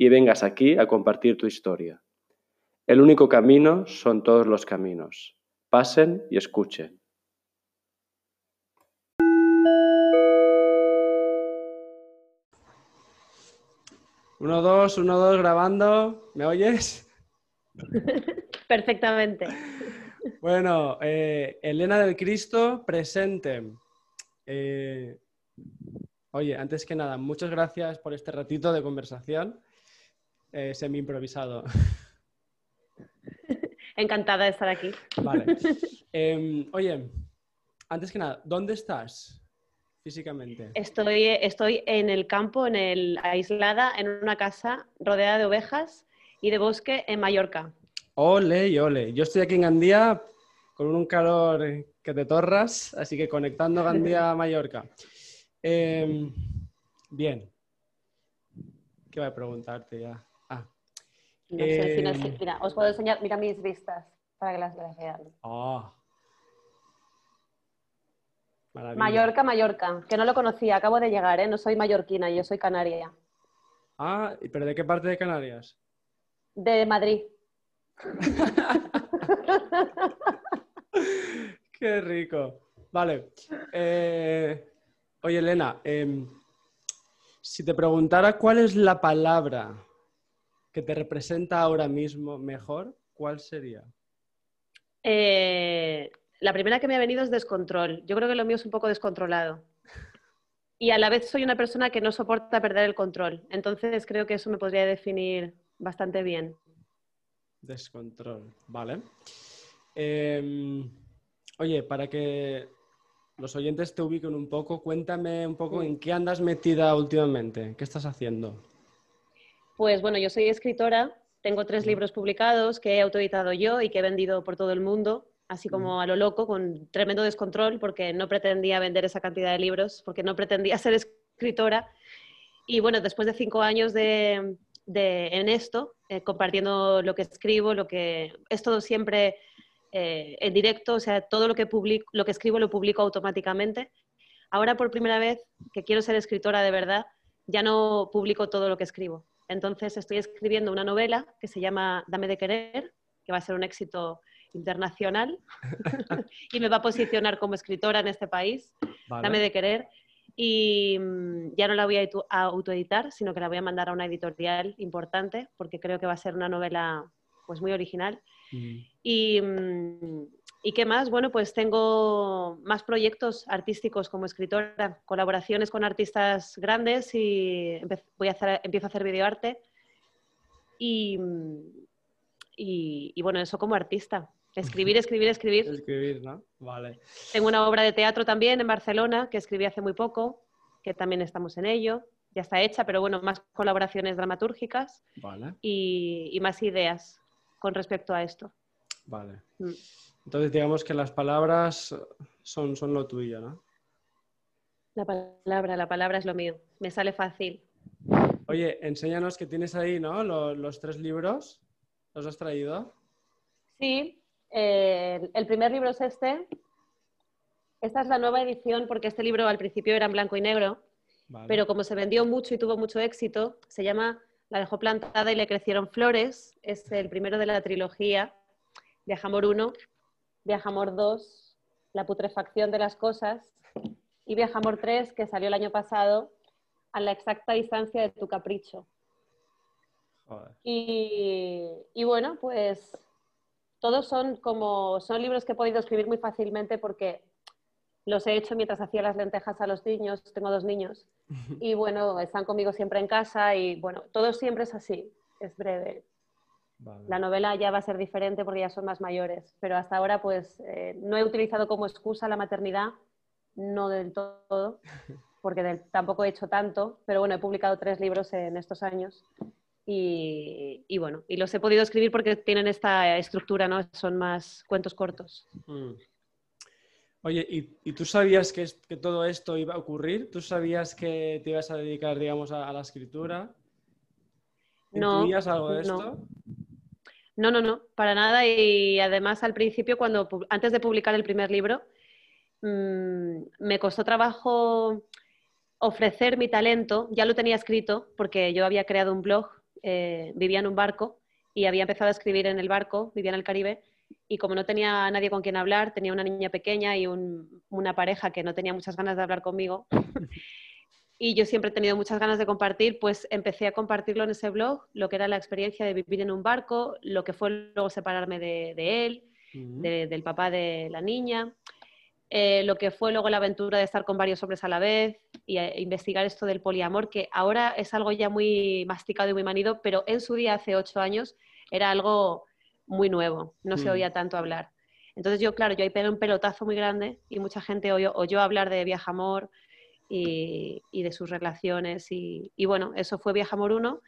y vengas aquí a compartir tu historia. El único camino son todos los caminos. Pasen y escuchen. Uno, dos, uno, dos, grabando. ¿Me oyes? Perfectamente. Bueno, eh, Elena del Cristo, presente. Eh, oye, antes que nada, muchas gracias por este ratito de conversación eh, semi improvisado. Encantada de estar aquí. Vale. Em, oye, antes que nada, ¿dónde estás? físicamente? Estoy, estoy en el campo, en el, aislada, en una casa rodeada de ovejas y de bosque en Mallorca. Ole ole. Yo estoy aquí en Gandía con un calor que te torras, así que conectando Gandía a Mallorca. Em, bien. ¿Qué voy a preguntarte ya? No sé, em, mira, os puedo enseñar, mira mis vistas para que las vean. Ah. Mallorca, Mallorca, que no lo conocía, acabo de llegar, ¿eh? no soy mallorquina, yo soy canaria. Ah, ¿pero de qué parte de Canarias? De Madrid. qué rico. Vale. Eh, oye, Elena, em, si te preguntara cuál es la palabra que te representa ahora mismo mejor, ¿cuál sería? Eh, la primera que me ha venido es descontrol. Yo creo que lo mío es un poco descontrolado. Y a la vez soy una persona que no soporta perder el control. Entonces creo que eso me podría definir bastante bien. Descontrol, vale. Em, oye, para que los oyentes te ubiquen un poco, cuéntame un poco en qué andas metida últimamente, qué estás haciendo. Pues bueno, yo soy escritora, tengo tres libros publicados que he autoeditado yo y que he vendido por todo el mundo así como a lo loco, con tremendo descontrol, porque no pretendía vender esa cantidad de libros, porque no pretendía ser escritora. Y bueno, después de cinco años de, en esto, eh, compartiendo lo que escribo, lo que es todo siempre eh, en directo, o sea, todo lo que, publico, lo que escribo lo publico automáticamente. Ahora por primera vez que quiero ser escritora de verdad, ya no publico todo lo que escribo. Entonces estoy escribiendo una novela que se llama Dame de querer, que va a ser un éxito internacional y me va a posicionar como escritora en este país. Dame de querer. Y mm, ya no la voy a autoeditar, sino que la voy a mandar a una editorial importante porque creo que va a ser una novela pues muy original. Mm. Y, mm, y, qué más? Bueno, pues tengo más proyectos artísticos como escritora, colaboraciones con artistas grandes y voy a hacer, empiezo a hacer videoarte. Y, y, y, bueno, eso como artista. Escribir, escribir, escribir. Escribir, ¿no? Vale. Tengo una obra de teatro también en Barcelona que escribí hace muy poco, que también estamos en ello. Ya está hecha, pero bueno, más colaboraciones dramatúrgicas vale. y, más ideas con respecto a esto. Vale. Mm. Entonces, digamos que las palabras son, son lo tuyo, ¿no? La palabra, la palabra es lo mío. Me sale fácil. Oye, enséñanos que tienes ahí, ¿no? Los, los tres libros. ¿Los has traído? Sí, eh, el primer libro es este. Esta es la nueva edición porque este libro al principio era en blanco y negro, pero como se vendió mucho y tuvo mucho éxito, se llama La dejó plantada y le crecieron flores. Es el primero de la trilogía. Viajamor 1, Viajamor 2, La putrefacción de las cosas y Viajamor 3, que salió el año pasado, a la exacta distancia de tu capricho. y bueno, pues todos son como, son libros que he podido escribir muy fácilmente porque los he hecho mientras hacía las lentejas a los niños, tengo dos niños, y bueno, están conmigo siempre en casa y bueno, todo siempre es así, es breve. La novela ya va a ser diferente porque ya son más mayores, pero hasta ahora pues eh, no he utilizado como excusa la maternidad, no del todo, porque tampoco he hecho tanto, pero bueno, he publicado tres libros en estos años Y, bueno, y los he podido escribir porque tienen esta estructura, ¿no? Son más cuentos cortos. Mm. Oye, ¿y, tú sabías que, que, todo esto iba a ocurrir? ¿Tú sabías que te ibas a dedicar, digamos, a, la escritura? No. algo de esto? No, no, no, para nada. Y además al principio, cuando antes de publicar el primer libro, mm, me costó trabajo ofrecer mi talento. Ya lo tenía escrito porque yo había creado un blog, eh, vivía en un barco y había empezado a escribir en el barco, vivía en el Caribe y como no tenía nadie con quien hablar, tenía una niña pequeña y una pareja que no tenía muchas ganas de hablar conmigo, y yo siempre he tenido muchas ganas de compartir, pues empecé a compartirlo en ese blog, lo que era la experiencia de vivir en un barco, lo que fue luego separarme de, él, del papá de la niña, eh, lo que fue luego la aventura de estar con varios hombres a la vez y eh, investigar esto del poliamor, que ahora es algo ya muy masticado y muy manido, pero en su día, hace ocho años, era algo muy nuevo, no se mm. oía tanto hablar. Entonces yo, claro, yo ahí pegué un pelotazo muy grande y mucha gente oyó, oyó hablar de Viajamor y, y de sus relaciones y, y, bueno, eso fue Viajamor 1.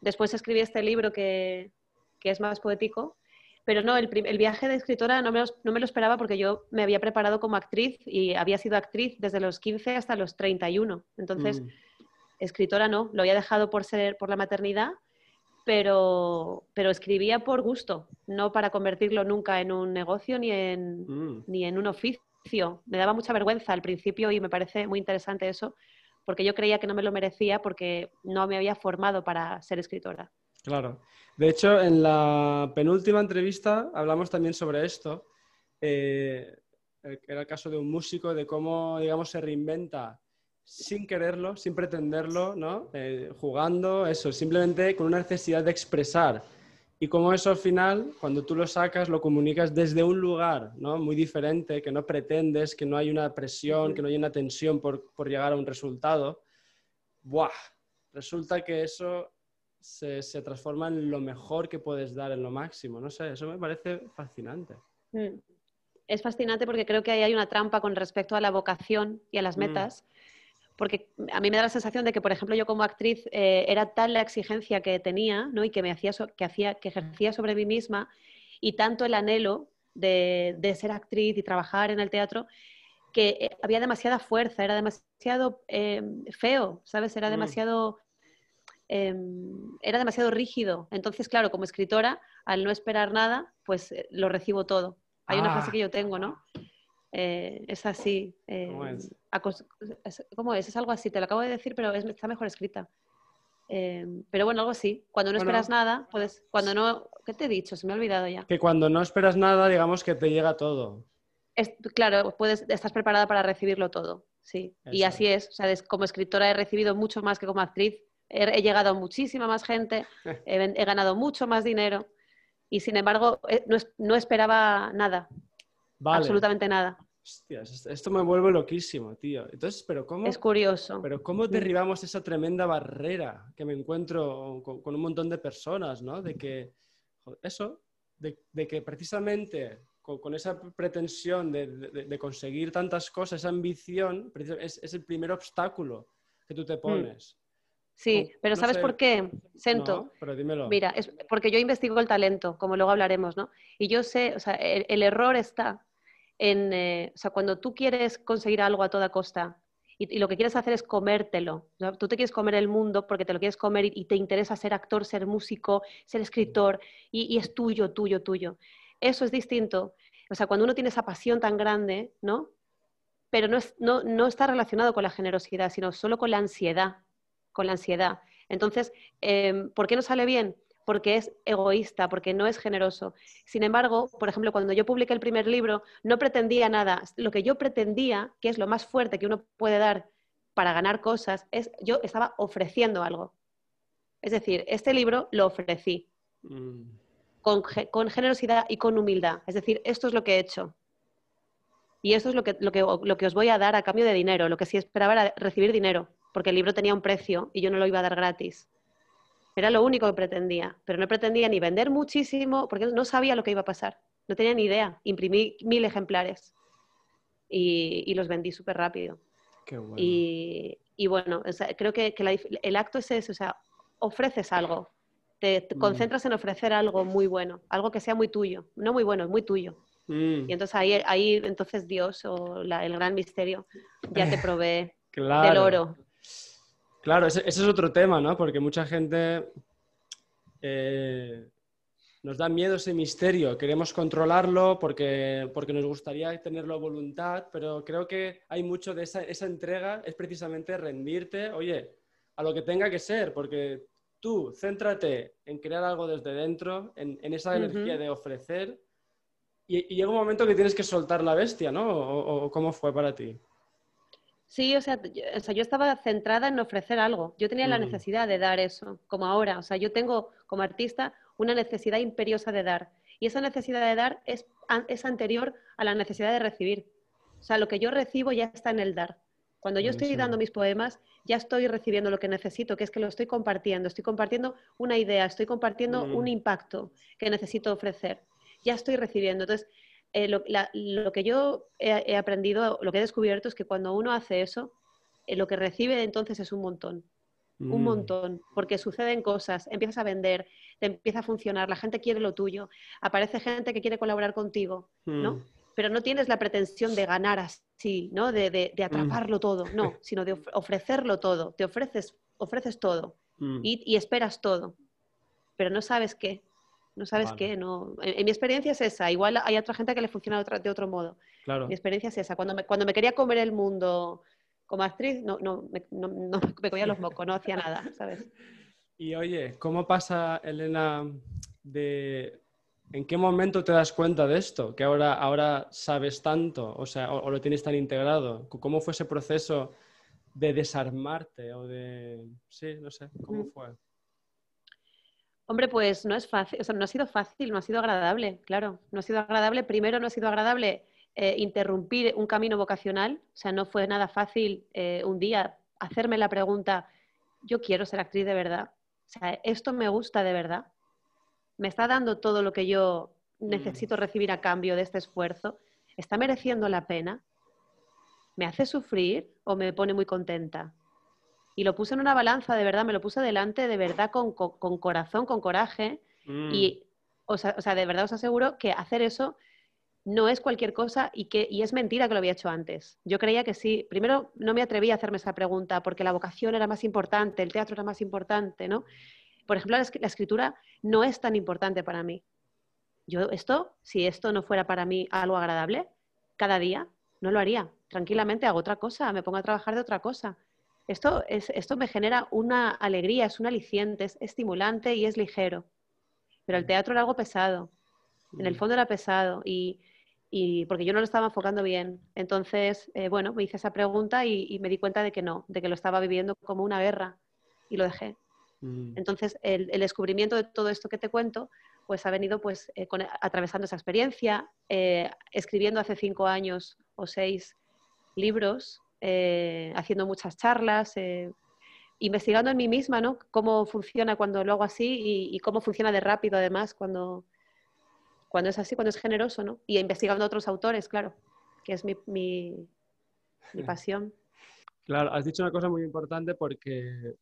Después escribí este libro que, que es más poético, pero no, el, el viaje de escritora no me, lo, no me, lo, esperaba porque yo me había preparado como actriz y había sido actriz desde los 15 hasta los 31. Entonces, mm. escritora no, lo había dejado por, ser, por la maternidad pero, pero escribía por gusto, no para convertirlo nunca en un negocio ni en, mm. ni en un oficio. Me daba mucha vergüenza al principio y me parece muy interesante eso, porque yo creía que no me lo merecía porque no me había formado para ser escritora. Claro. De hecho, en la penúltima entrevista hablamos también sobre esto. Eh, era el caso de un músico, de cómo, digamos, se reinventa sin quererlo, sin pretenderlo, ¿no? Eh, jugando, eso, simplemente con una necesidad de expresar. Y como eso al final, cuando tú lo sacas, lo comunicas desde un lugar ¿no? muy diferente, que no pretendes, que no hay una presión, que no hay una tensión por, por llegar a un resultado, ¡buah! Resulta que eso se, se, transforma en lo mejor que puedes dar, en lo máximo. No sé, eso me parece fascinante. Mm. Es fascinante porque creo que ahí hay una trampa con respecto a la vocación y a las mm. Porque a mí me da la sensación de que, por ejemplo, yo como actriz eh, era tal la exigencia que tenía ¿no? y que, me hacía que, hacía, que ejercía sobre mí misma y tanto el anhelo de, ser actriz y trabajar en el teatro que eh, había demasiada fuerza, era demasiado em, feo, ¿sabes? Era mm. demasiado, em, era demasiado rígido. Entonces, claro, como escritora, al no esperar nada, pues eh, lo recibo todo. Hay una frase ah. que yo tengo, ¿no? Eh, es así. Eh, ¿Cómo es? es? algo así, te lo acabo de decir, pero está mejor escrita. Eh, pero bueno, algo así. Cuando no esperas nada, puedes. Cuando no. ¿Qué te he dicho? Se me ha olvidado ya. Que cuando no esperas nada, digamos que te llega todo. claro, puedes, estás preparada para recibirlo todo. Sí. Y así es. O sea, como escritora he recibido mucho más que como actriz. He, llegado a muchísima más gente, he, ganado mucho más dinero. Y sin embargo, no, no esperaba nada. Absolutamente nada. Hostias, esto me vuelve loquísimo, tío. Entonces, pero ¿cómo? Es curioso. Pero ¿cómo derribamos esa tremenda barrera que me encuentro con, un montón de personas, ¿no? De que, eso, de, que precisamente con, esa pretensión de, conseguir tantas cosas, esa ambición, es, es, el primer obstáculo que tú te mm. pones. Sí, pero ¿sabes por qué? Sento. pero dímelo. Mira, es porque yo investigo el talento, como luego hablaremos, ¿no? Y yo sé, o sea, el error está eh, o sea, cuando tú quieres conseguir algo a toda costa y, lo que quieres hacer es comértelo, tú te quieres comer el mundo porque te lo quieres comer y, te interesa ser actor, ser músico, ser escritor y, es tuyo, tuyo, tuyo. Eso es distinto. O sea, cuando uno tiene esa pasión tan grande, ¿no? Pero no está relacionado con la generosidad, sino solo con la ansiedad, con la ansiedad. Entonces, em, ¿por qué no sale bien? Porque es egoísta, porque no es generoso. Sin embargo, por ejemplo, cuando yo publiqué el primer libro, no pretendía nada. Lo que yo pretendía, que es lo más fuerte que uno puede dar para ganar cosas, es yo estaba ofreciendo algo. Es decir, este libro lo ofrecí mm. con, generosidad y con humildad. Es decir, esto es lo que he hecho. Y esto es lo que, lo, que, lo que os voy a dar a cambio de dinero. Lo que sí esperaba era recibir dinero, porque el libro tenía un precio y yo no lo iba a dar gratis. Era lo único que pretendía, pero no pretendía ni vender muchísimo porque no sabía lo que iba a pasar. No tenía ni idea. Imprimí mil ejemplares y, los vendí súper rápido. Qué bueno. Y, bueno, creo que, el acto es eso, o sea, ofreces algo te, Mm. concentras en ofrecer algo muy bueno, algo que sea muy tuyo, no muy bueno, muy tuyo. Mm, Y entonces ahí, ahí entonces Dios o la- el gran misterio ya te provee claro. del oro. Claro, ese, ese es otro tema, ¿no? Porque mucha gente eh, nos da miedo ese misterio, queremos controlarlo porque, porque nos gustaría tenerlo voluntad, pero creo que hay mucho de esa, esa entrega, es precisamente rendirte, oye, a lo que tenga que ser, porque tú céntrate en crear algo desde dentro, en, en esa energía de ofrecer, y, y llega un momento que tienes que soltar la bestia, ¿no? ¿O, o cómo fue para ti? Sí, o sea, yo, o sea, yo estaba centrada en ofrecer algo. Yo tenía la Mm. necesidad de dar eso, como ahora. O sea, yo tengo como artista una necesidad imperiosa de dar. Y esa necesidad de dar es, es anterior a la necesidad de recibir. O sea, lo que yo recibo ya está en el dar. Cuando yo estoy dando mis poemas, ya estoy recibiendo lo que necesito, que es que lo estoy compartiendo. Estoy compartiendo una idea, estoy compartiendo Mm. un impacto que necesito ofrecer. Ya estoy recibiendo. Entonces, eh, lo, la- lo que yo he, he aprendido, lo que he descubierto es que cuando uno hace eso, eh, lo que recibe entonces es un montón, un Mm. montón, porque suceden cosas, empiezas a vender, te empieza a funcionar, la gente quiere lo tuyo, aparece gente que quiere colaborar contigo, ¿no? Mm. Pero no tienes la pretensión de ganar así, ¿no? De, de- de atraparlo todo, no, sino de of- ofrecerlo todo, te ofreces, ofreces todo Mm. y, y esperas todo, pero no sabes qué. No sabes Vale. qué, no. En, en mi experiencia es esa. Igual hay otra gente que le funciona de, otra- de otro modo. Claro. Mi experiencia es esa. Cuando me, cuando me quería comer el mundo como actriz, no, no, me, no, no me comía los mocos, no hacía nada, ¿sabes? Y oye, ¿cómo pasa, Elena, de en qué momento te das cuenta de esto? Que ahora, ahora sabes tanto, o sea, o, o lo tienes tan integrado. ¿Cómo fue ese proceso de desarmarte o de... Sí, no sé, ¿cómo Mm. fue? Hombre, pues no es fácil, o sea, no ha sido fácil, no ha sido agradable, claro. No ha sido agradable. Primero, no ha sido agradable eh, interrumpir un camino vocacional. O sea, no fue nada fácil eh, un día hacerme la pregunta, yo quiero ser actriz de verdad. O sea, esto me gusta de verdad. Me está dando todo lo que yo necesito recibir a cambio de este esfuerzo. ¿Está mereciendo la pena? ¿Me hace sufrir o me pone muy contenta? Y lo puse en una balanza, de verdad, me lo puse delante, de verdad, con, con- con corazón, con coraje. Mm. Y, o sea, o sea, de verdad os aseguro que hacer eso no es cualquier cosa y, que, y es mentira que lo había hecho antes. Yo creía que sí. Primero, no me atreví a hacerme esa pregunta porque la vocación era más importante, el teatro era más importante, ¿no? Por ejemplo, la escritura no es tan importante para mí. Yo esto, si esto no fuera para mí algo agradable, cada día no lo haría. Tranquilamente hago otra cosa, me pongo a trabajar de otra cosa. Esto, es, esto me genera una alegría, es un aliciente, es estimulante y es ligero. Pero el teatro era algo pesado. En el Mm. fondo era pesado y, y porque yo no lo estaba enfocando bien. Entonces, eh, bueno, me hice esa pregunta y, y me di cuenta de que no, de que lo estaba viviendo como una guerra y lo dejé. Mm. Entonces, el, el descubrimiento de todo esto que te cuento, pues ha venido pues eh, con- atravesando esa experiencia, eh, escribiendo hace cinco años o seis libros, eh, haciendo muchas charlas, eh, investigando en mí misma, ¿no? Cómo funciona cuando lo hago así y, y cómo funciona de rápido además cuando, cuando es así, cuando es generoso, ¿no? Y investigando a otros autores, claro, que es mi, mi, mi pasión. Claro, has dicho una cosa muy importante porque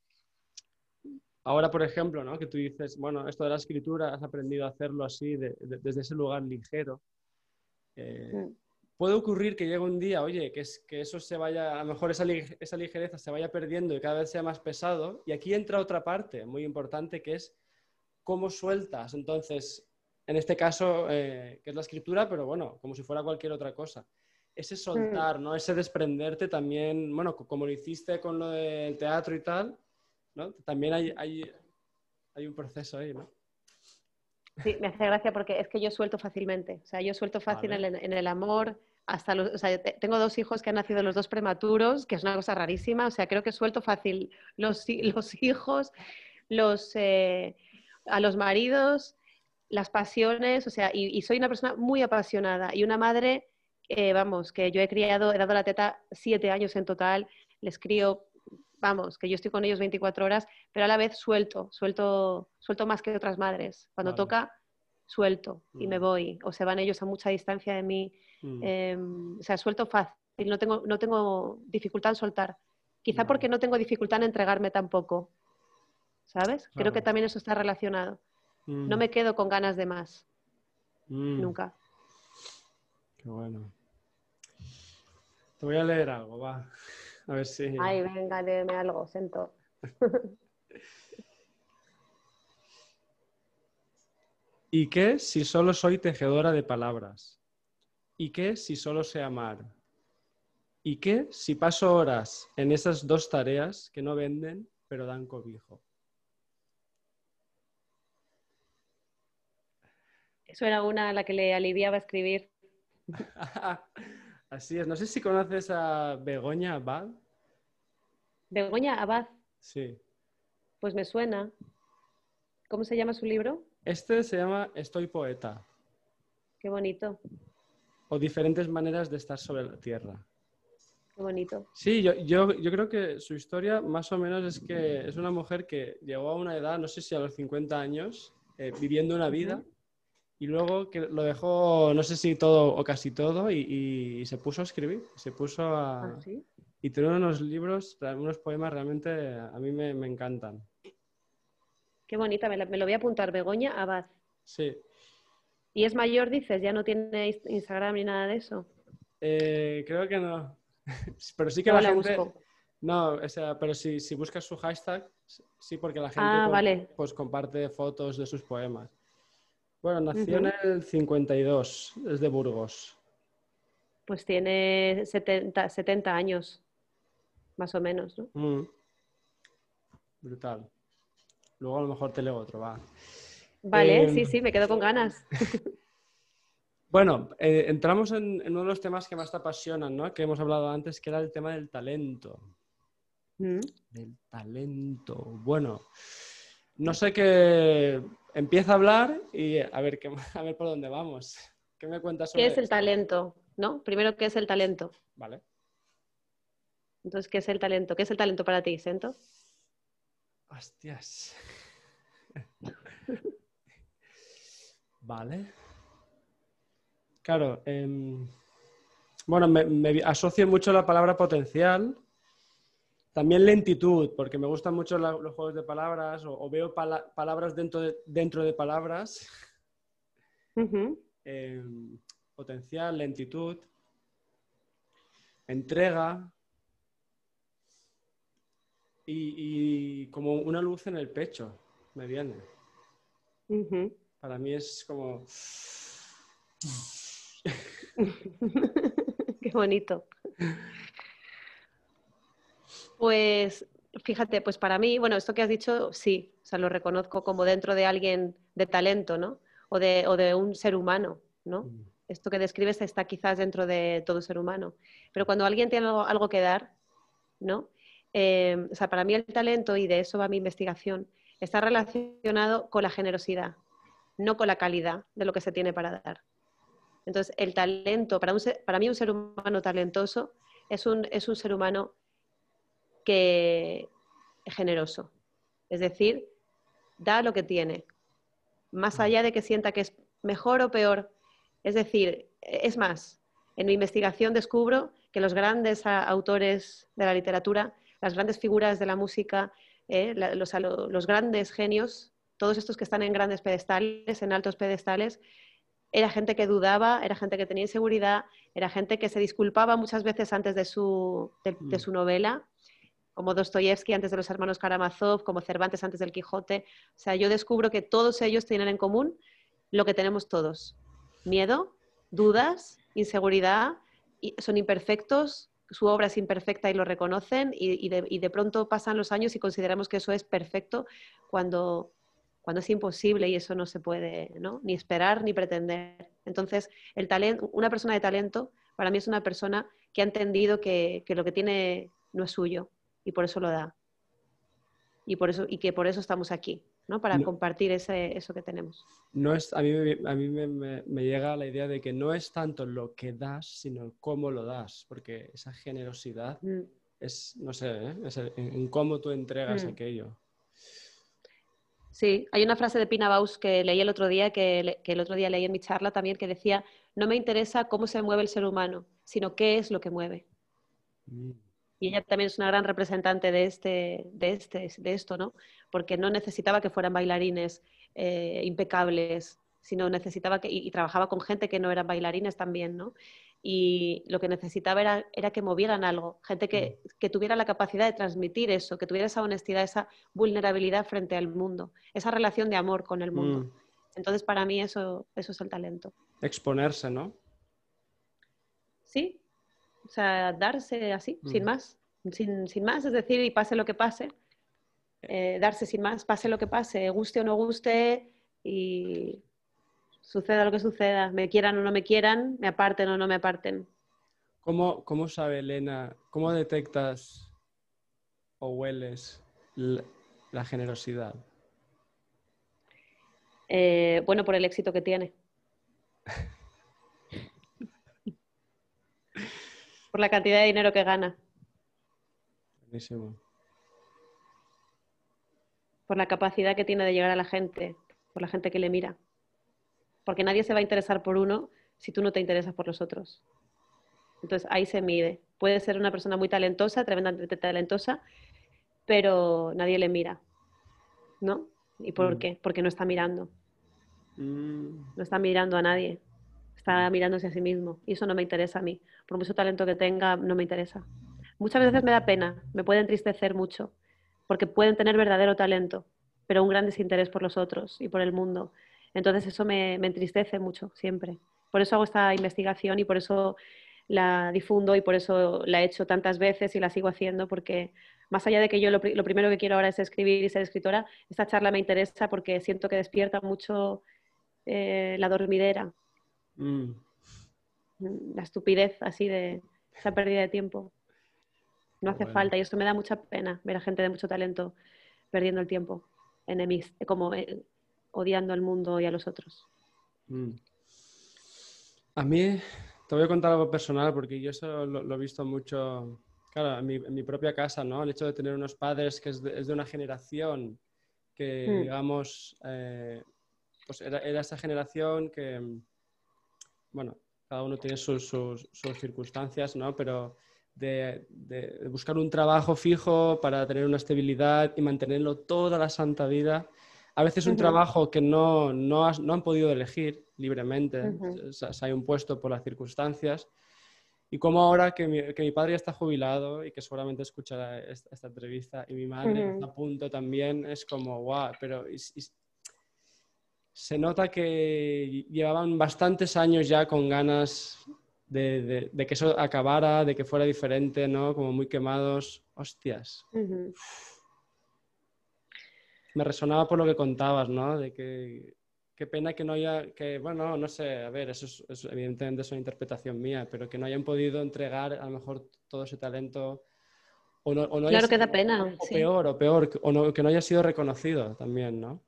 ahora, por ejemplo, ¿no? que tú dices, bueno, esto de la escritura, has aprendido a hacerlo así, de- de- desde ese lugar ligero. Eh, Mm. Puede ocurrir que llegue un día, oye, que, es, que eso se vaya, a lo mejor esa, lig- esa ligereza se vaya perdiendo y cada vez sea más pesado. Y aquí entra otra parte muy importante que es cómo sueltas. Entonces, en este caso, eh, que es la escritura, pero bueno, como si fuera cualquier otra cosa. Ese soltar, ¿no? Ese desprenderte también, bueno, co- como lo hiciste con lo del teatro y tal, ¿no? También hay, hay, hay un proceso ahí, ¿no? Sí, me hace gracia porque es que yo suelto fácilmente. O sea, yo suelto fácil Vale. en, el, en el amor. Hasta los, o sea, te- tengo dos hijos que han nacido los dos prematuros, que es una cosa rarísima. O sea, creo que suelto fácil los, los hijos, los, eh, a los maridos, las pasiones. O sea, y, y soy una persona muy apasionada y una madre, eh, vamos, que yo he criado, he dado la teta siete años en total. Les crío, vamos, que yo estoy con ellos 24 horas, pero a la vez suelto, suelto, suelto más que otras madres. Cuando Vale. toca, suelto y me Mm. voy, o se van ellos a mucha distancia de mí. Mm. Eh, o sea, suelto fácil, no tengo, no tengo dificultad en soltar. Quizá Vale. porque no tengo dificultad en entregarme tampoco. ¿sabes? Creo que también eso está relacionado. No Mm, me quedo con ganas de más, nunca. Qué bueno. Te voy a leer algo, va. A ver si. Ay, venga, léeme algo, siento. ¿Y qué si solo soy tejedora de palabras? ¿Y qué si solo sé amar? ¿Y qué si paso horas en esas dos tareas que no venden, pero dan cobijo? Eso era una a la que le aliviaba escribir. Así es. No sé si conoces a Begoña Abad. Begoña Abad, Sí. pues me suena. ¿Cómo se llama su libro? Este se llama Estoy poeta Qué bonito, o diferentes maneras de estar sobre la tierra. qué bonito. Sí, yo, yo, yo creo que su historia más o menos es que es una mujer que llegó a una edad, no sé si a los 50 años, eh, viviendo una vida y luego que lo dejó, no sé si todo o casi todo, y, y- y se puso a escribir, se puso a... ¿Ah, sí? Y tiene unos libros, unos poemas realmente a mí me, me encantan. Qué bonita, me, la- me lo voy a apuntar, Begoña Abad. Sí. ¿Y es mayor, dices? ¿Ya no tiene Instagram ni nada de eso? Eh, creo que no. Pero sí que la la gente... busco. No, o sea, pero si, si buscas su hashtag, sí, porque la gente Ah, pues, vale. pues comparte fotos de sus poemas. Bueno, nació en el 52, es de Burgos. Pues tiene 70, 70 años, más o menos, ¿no? Mm. Brutal. Luego a lo mejor te leo otro, va. Vale, Em, sí, sí, me quedo con ganas. Bueno, eh, entramos en, en uno de los temas que más te apasionan, ¿no? Que hemos hablado antes, que era el tema del talento. Mm. Del talento. Bueno, no sé qué. Empieza a hablar y a ver, qué, a ver por dónde vamos. ¿Qué me cuentas sobre ¿Qué es el talento? ¿No? Primero, ¿qué es el talento? Vale. Entonces, ¿qué es el talento? ¿Qué es el talento para ti, Sento? Hostias. Vale. Claro, em, bueno, me, me asocio mucho la palabra potencial. También lentitud, porque me gustan mucho la- los juegos de palabras o, o veo pala- palabras dentro de, dentro de palabras. Em, potencial, lentitud, entrega y, y como una luz en el pecho me viene. Para mí es como... Qué bonito. Pues fíjate, pues para mí, bueno, esto que has dicho, sí, o sea, lo reconozco como dentro de alguien de talento, ¿no? O de, o de un ser humano, ¿no? Esto que describes está quizás dentro de todo ser humano. Pero cuando alguien tiene algo, algo que dar, ¿no? Eh, o sea, para mí el talento, y de eso va mi investigación, está relacionado con la generosidad, no con la calidad de lo que se tiene para dar. Entonces, el talento, para, un ser- para mí un ser humano talentoso es un, es un ser humano que generoso. Es decir, da lo que tiene, más allá de que sienta que es mejor o peor. Es decir, es más, en mi investigación descubro que los grandes autores de la literatura, las grandes figuras de la música, eh, los, grandes genios, todos estos que están en grandes pedestales, en altos pedestales, era gente que dudaba, era gente que tenía inseguridad, era gente que se disculpaba muchas veces antes de su, de, de Mm. su novela, como Dostoyevsky antes de los hermanos Karamazov, como Cervantes antes del Quijote. O sea, yo descubro que todos ellos tienen en común lo que tenemos todos. Miedo, dudas, inseguridad, y son imperfectos, su obra es imperfecta y lo reconocen, y, de, y de pronto pasan los años y consideramos que eso es perfecto cuando, cuando es imposible y eso no se puede ¿no? ni esperar ni pretender. Entonces, el talento, una persona de talento para mí es una persona que ha entendido que, que lo que tiene no es suyo y por eso lo da. Y, por eso, y que por eso estamos aquí, ¿no? para No. compartir ese, eso que tenemos. No es, a mí, me- a mí me, me- me llega la idea de que no es tanto lo que das, sino cómo lo das, porque esa generosidad Mm. es, no sé, ¿eh? es el- en, cómo tú entregas Mm. aquello. Sí, hay una frase de Pina Baus que leí el otro día, que el otro día leí en mi charla también, que decía, no me interesa cómo se mueve el ser humano, sino qué es lo que mueve. Mm. Y ella también es una gran representante de, este, de, este, de esto, ¿no? Porque no necesitaba que fueran bailarines eh, impecables, sino necesitaba que, y, trabajaba con gente que no eran bailarines también, ¿no? Y lo que necesitaba era, era que movieran algo, gente que, que, tuviera la capacidad de transmitir eso, que tuviera esa honestidad, esa vulnerabilidad frente al mundo, esa relación de amor con el mundo. Mm. Entonces, para mí eso, eso es el talento. Exponerse, ¿no? Sí, o sea, darse así, sin mm. más, sin, sin, más, es decir, y pase lo que pase, eh, darse sin más, pase lo que pase, guste o no guste y suceda lo que suceda, me quieran o no me quieran, me aparten o no me aparten. ¿Cómo, cómo sabe Elena, cómo detectas o hueles la, generosidad? Eh, bueno, por el éxito que tiene. por la cantidad de dinero que gana. Buenísimo. Por la capacidad que tiene de llegar a la gente, por la gente que le mira porque nadie se va a interesar por uno si tú no te interesas por los otros. Entonces ahí se mide. Puede ser una persona muy talentosa, tremendamente talentosa, pero nadie le mira. ¿No? ¿Y por mm. qué? Porque no está mirando. Mm. No está mirando a nadie. Está mirándose a sí mismo. Y eso no me interesa a mí. Por mucho talento que tenga, no me interesa. Muchas veces me da pena, me puede entristecer mucho, porque pueden tener verdadero talento, pero un gran desinterés por los otros y por el mundo. Entonces eso me, entristece mucho siempre. Por eso hago esta investigación y por eso la difundo y por eso la he hecho tantas veces y la sigo haciendo porque más allá de que yo lo, primero que quiero ahora es escribir y ser escritora, esta charla me interesa porque siento que despierta mucho eh, la dormidera, mm. la estupidez así de esa pérdida de tiempo. No hace falta y eso me da mucha pena ver a gente de mucho talento perdiendo el tiempo en como eh, odiando al mundo y a los otros. Mm. A mí, te voy a contar algo personal porque yo eso lo, he visto mucho, claro, en mi, propia casa, ¿no? El hecho de tener unos padres que es de, una generación que, mm. digamos, eh, pues era, esa generación que, bueno, cada uno tiene sus, circunstancias, ¿no? Pero de, de, buscar un trabajo fijo para tener una estabilidad y mantenerlo toda la santa vida a veces un trabajo que no, no, han podido elegir libremente, se, ha impuesto por las circunstancias. Y como ahora que mi, que mi, padre ya está jubilado y que seguramente escuchará esta, entrevista y mi madre está a punto también, es como, guau, pero se nota que llevaban bastantes años ya con ganas de, de, que eso acabara, de que fuera diferente, ¿no? Como muy quemados. Hostias me resonaba por lo que contabas, ¿no? De que qué pena que no haya, que bueno, no sé, a ver, eso es, evidentemente es una interpretación mía, pero que no hayan podido entregar a lo mejor todo ese talento. O no, claro que da pena. O peor, o peor, o que no haya sido reconocido también, ¿no?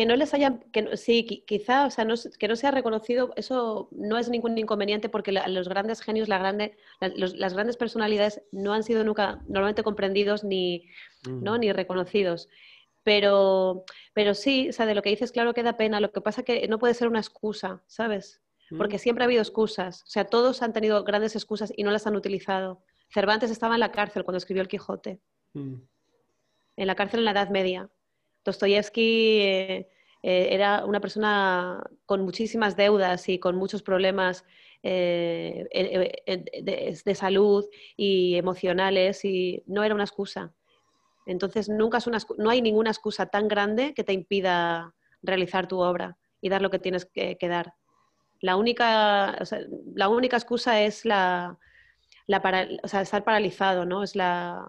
Que no les hayan, que sí, quizá, o sea, no, que no sea reconocido, eso no es ningún inconveniente porque los grandes genios, la grande, las grandes personalidades no han sido nunca normalmente comprendidos ni, ¿no? Mm. ni reconocidos. Pero, pero sí, o sea, de lo que dices, claro que da pena. Lo que pasa que no puede ser una excusa, ¿sabes? Porque mm. siempre ha habido excusas. O sea, todos han tenido grandes excusas y no las han utilizado. Cervantes estaba en la cárcel cuando escribió El Quijote. Mm. En la cárcel en la Edad Media Dostoyevsky eh, eh, era una persona con muchísimas deudas y con muchos problemas eh, de, salud y emocionales y no era una excusa. Entonces, nunca es una, no hay ninguna excusa tan grande que te impida realizar tu obra y dar lo que tienes que, dar. La única, la única excusa es la, la estar paralizado, ¿no? Es la,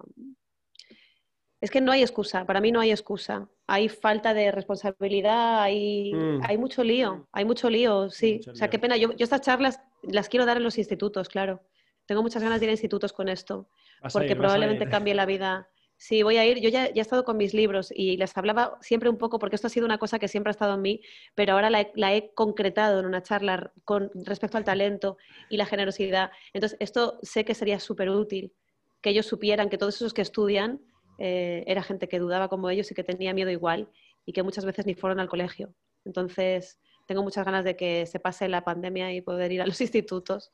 es que no hay excusa, para mí no hay excusa. Hay falta de responsabilidad, hay, mm. hay mucho lío, hay mucho lío, sí. o sea, qué pena. Yo, estas charlas las quiero dar en los institutos, claro. Tengo muchas ganas de ir a institutos con esto, porque probablemente cambie la vida. Sí, voy a ir. Yo ya, he estado con mis libros y les hablaba siempre un poco, porque esto ha sido una cosa que siempre ha estado en mí, pero ahora la he, la he concretado en una charla con respecto al talento y la generosidad. Entonces, esto sé que sería súper útil, que ellos supieran que todos esos que estudian eh, era gente que dudaba como ellos y que tenía miedo igual y que muchas veces ni fueron al colegio. Entonces, tengo muchas ganas de que se pase la pandemia y poder ir a los institutos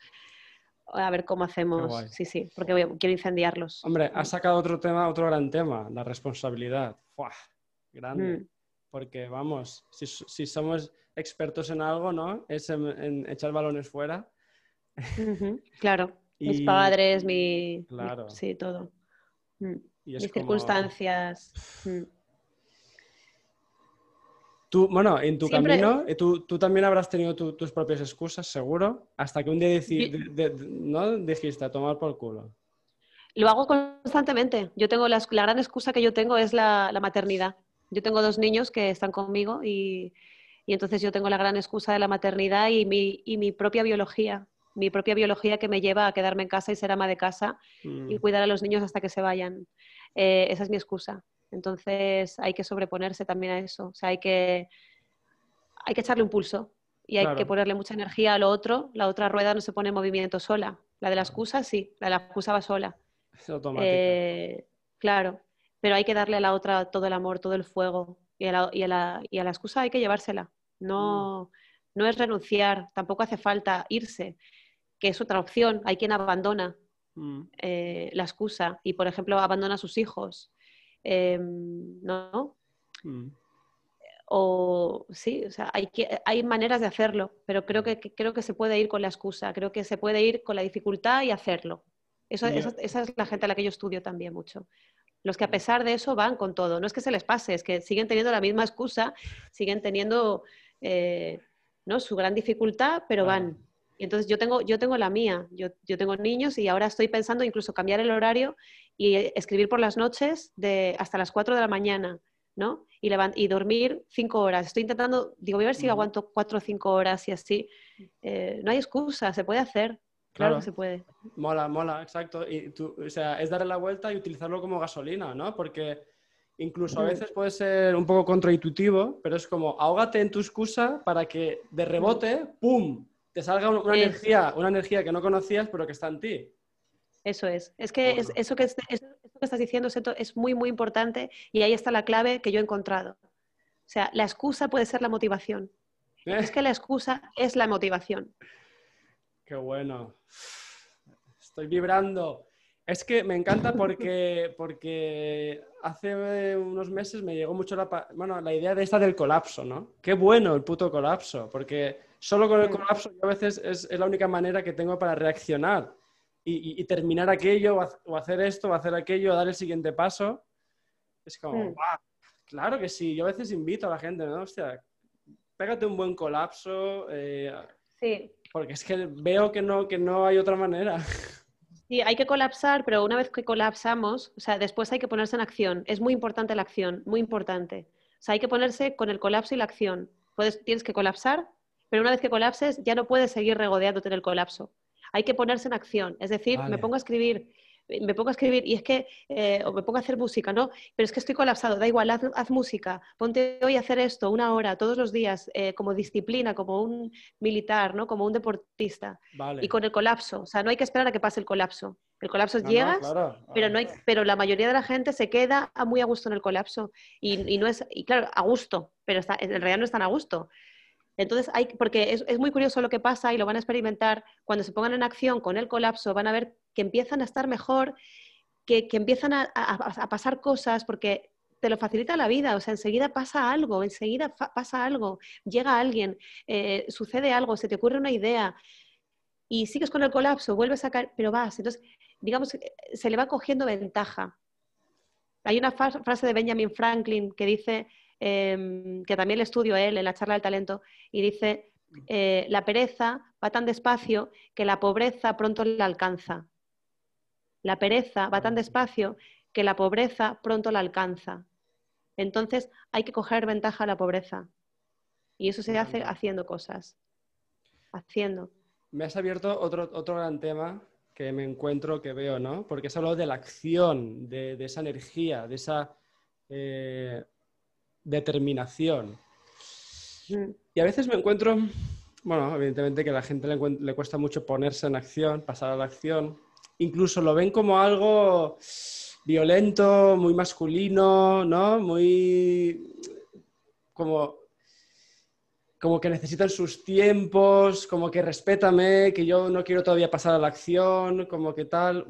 a ver cómo hacemos. Sí, sí, porque voy- quiero incendiarlos. Hombre, has sacado otro tema, otro gran tema, la responsabilidad. ¡Fua! Grande. Mm. Porque, vamos, si, si somos expertos en algo, ¿no? Es en, en echar balones fuera. Claro, mis padres, mi, mi- Claro. sí, todo. Mm. Y es Mis como- circunstancias. Mm. Tú, bueno, en tu Siempre- camino, eh, tú, tú también habrás tenido tu- tus propias excusas, seguro, hasta que un día deci- Yo- de- de- ¿no? dijiste a tomar por culo. Lo hago constantemente. Yo tengo la gran excusa que yo tengo es la, la maternidad. Yo tengo dos niños que están conmigo y, y entonces yo tengo la gran excusa de la maternidad y mi, y mi propia biología. Mi propia biología que me lleva a quedarme en casa y ser ama de casa Mm. y cuidar a los niños hasta que se vayan. Eh, esa es mi excusa. Entonces hay que sobreponerse también a eso. O sea, hay que, hay que echarle un pulso y hay Claro. que ponerle mucha energía a lo otro. La otra rueda no se pone en movimiento sola. La de la excusa sí, la de la excusa va sola. Es automática. Eh, claro, pero hay que darle a la otra todo el amor, todo el fuego. Y a la, y a la- y a la excusa hay que llevársela. No, no es renunciar, tampoco hace falta irse, que es otra opción. Hay quien abandona Mm. eh, la excusa y, por ejemplo, abandona a sus hijos. Eh, ¿No? Mm. O sí, o sea, hay, que, hay maneras de hacerlo, pero creo que, que- creo que se puede ir con la excusa, creo que se puede ir con la dificultad y hacerlo. Eso, esa, esa es la gente a la que yo estudio también mucho. Los que a pesar de eso van con todo. No es que se les pase, es que siguen teniendo la misma excusa, siguen teniendo eh, ¿no? su gran dificultad, pero van. Y entonces yo tengo, yo tengo la mía, yo, yo tengo niños y ahora estoy pensando incluso cambiar el horario y escribir por las noches de hasta las 4 de la mañana, ¿no? Y, y dormir 5 horas. Estoy intentando, digo, voy a ver si aguanto 4 o 5 horas y así. Eh, no hay excusa, se puede hacer. Claro, Claro. que se puede. Mola, mola, exacto. Y tú, o sea, es darle la vuelta y utilizarlo como gasolina, ¿no? Porque incluso a veces puede ser un poco contraintuitivo, pero es como ahógate en tu excusa para que de rebote, ¡pum! Te salga un- una Es- energía, una energía que no conocías, pero que está en ti. Eso es. Es que es- eso, que es- eso que estás diciendo, Seto, es muy, muy importante y ahí está la clave que yo he encontrado. O sea, la excusa puede ser la motivación. Es que la excusa es la motivación. Qué bueno. Estoy vibrando. Es que me encanta porque, porque hace unos meses me llegó mucho la, bueno, la idea de esta del colapso, ¿no? Qué bueno el puto colapso, porque solo con el colapso yo a veces es, es la única manera que tengo para reaccionar y, y- y terminar aquello o, ha- o hacer esto o hacer aquello o dar el siguiente paso. Es como, Mm. "Buah, claro que sí. Yo a veces invito a la gente, ¿no? Hostia, pégate un buen colapso. eh, Sí. porque es que veo que no, que no hay otra manera. Sí, hay que colapsar, pero una vez que colapsamos, o sea, después hay que ponerse en acción. Es muy importante la acción, muy importante. O sea, hay que ponerse con el colapso y la acción. Puedes, tienes que colapsar, pero una vez que colapses ya no puedes seguir regodeándote en el colapso. Hay que ponerse en acción. Es decir, Vale. me pongo a escribir, me pongo a escribir y es que, eh, o me pongo a hacer música, ¿no? Pero es que estoy colapsado, da igual, haz, haz música, ponte hoy a hacer esto una hora, todos los días, eh, como disciplina, como un militar, ¿no? Como un deportista. Vale. Y con el colapso, o sea, no hay que esperar a que pase el colapso. El colapso No, no, llegas, claro. pero, no hay, pero la mayoría de la gente se queda muy a gusto en el colapso. Y, y no es, y claro, a gusto, pero está, en realidad no están a gusto. Entonces, hay, porque es, es muy curioso lo que pasa y lo van a experimentar cuando se pongan en acción con el colapso, van a ver que empiezan a estar mejor, que, que empiezan a, a- pasar cosas, porque te lo facilita la vida, o sea, enseguida pasa algo, enseguida pasa algo, llega alguien, eh, sucede algo, se te ocurre una idea y sigues con el colapso, vuelves a caer, pero vas. Entonces, digamos, eh, se le va cogiendo ventaja. Hay una frase de Benjamin Franklin que dice, em, que también le estudio a él en la charla del talento, y dice, eh, la pereza va tan despacio que la pobreza pronto la alcanza. La pereza va tan despacio que la pobreza pronto la alcanza. Entonces hay que coger ventaja a la pobreza. Y eso se hace haciendo cosas. Haciendo. Me has abierto otro, otro gran tema que me encuentro, que veo, ¿no? Porque has hablado de la acción, de, de esa energía, de esa eh, determinación. Mm. Y a veces me encuentro, bueno, evidentemente que a la gente le, cuesta mucho ponerse en acción, pasar a la acción. Incluso lo ven como algo violento, muy masculino, ¿no? Muy como como que necesitan sus tiempos, como que respétame, que yo no quiero todavía pasar a la acción, como que tal.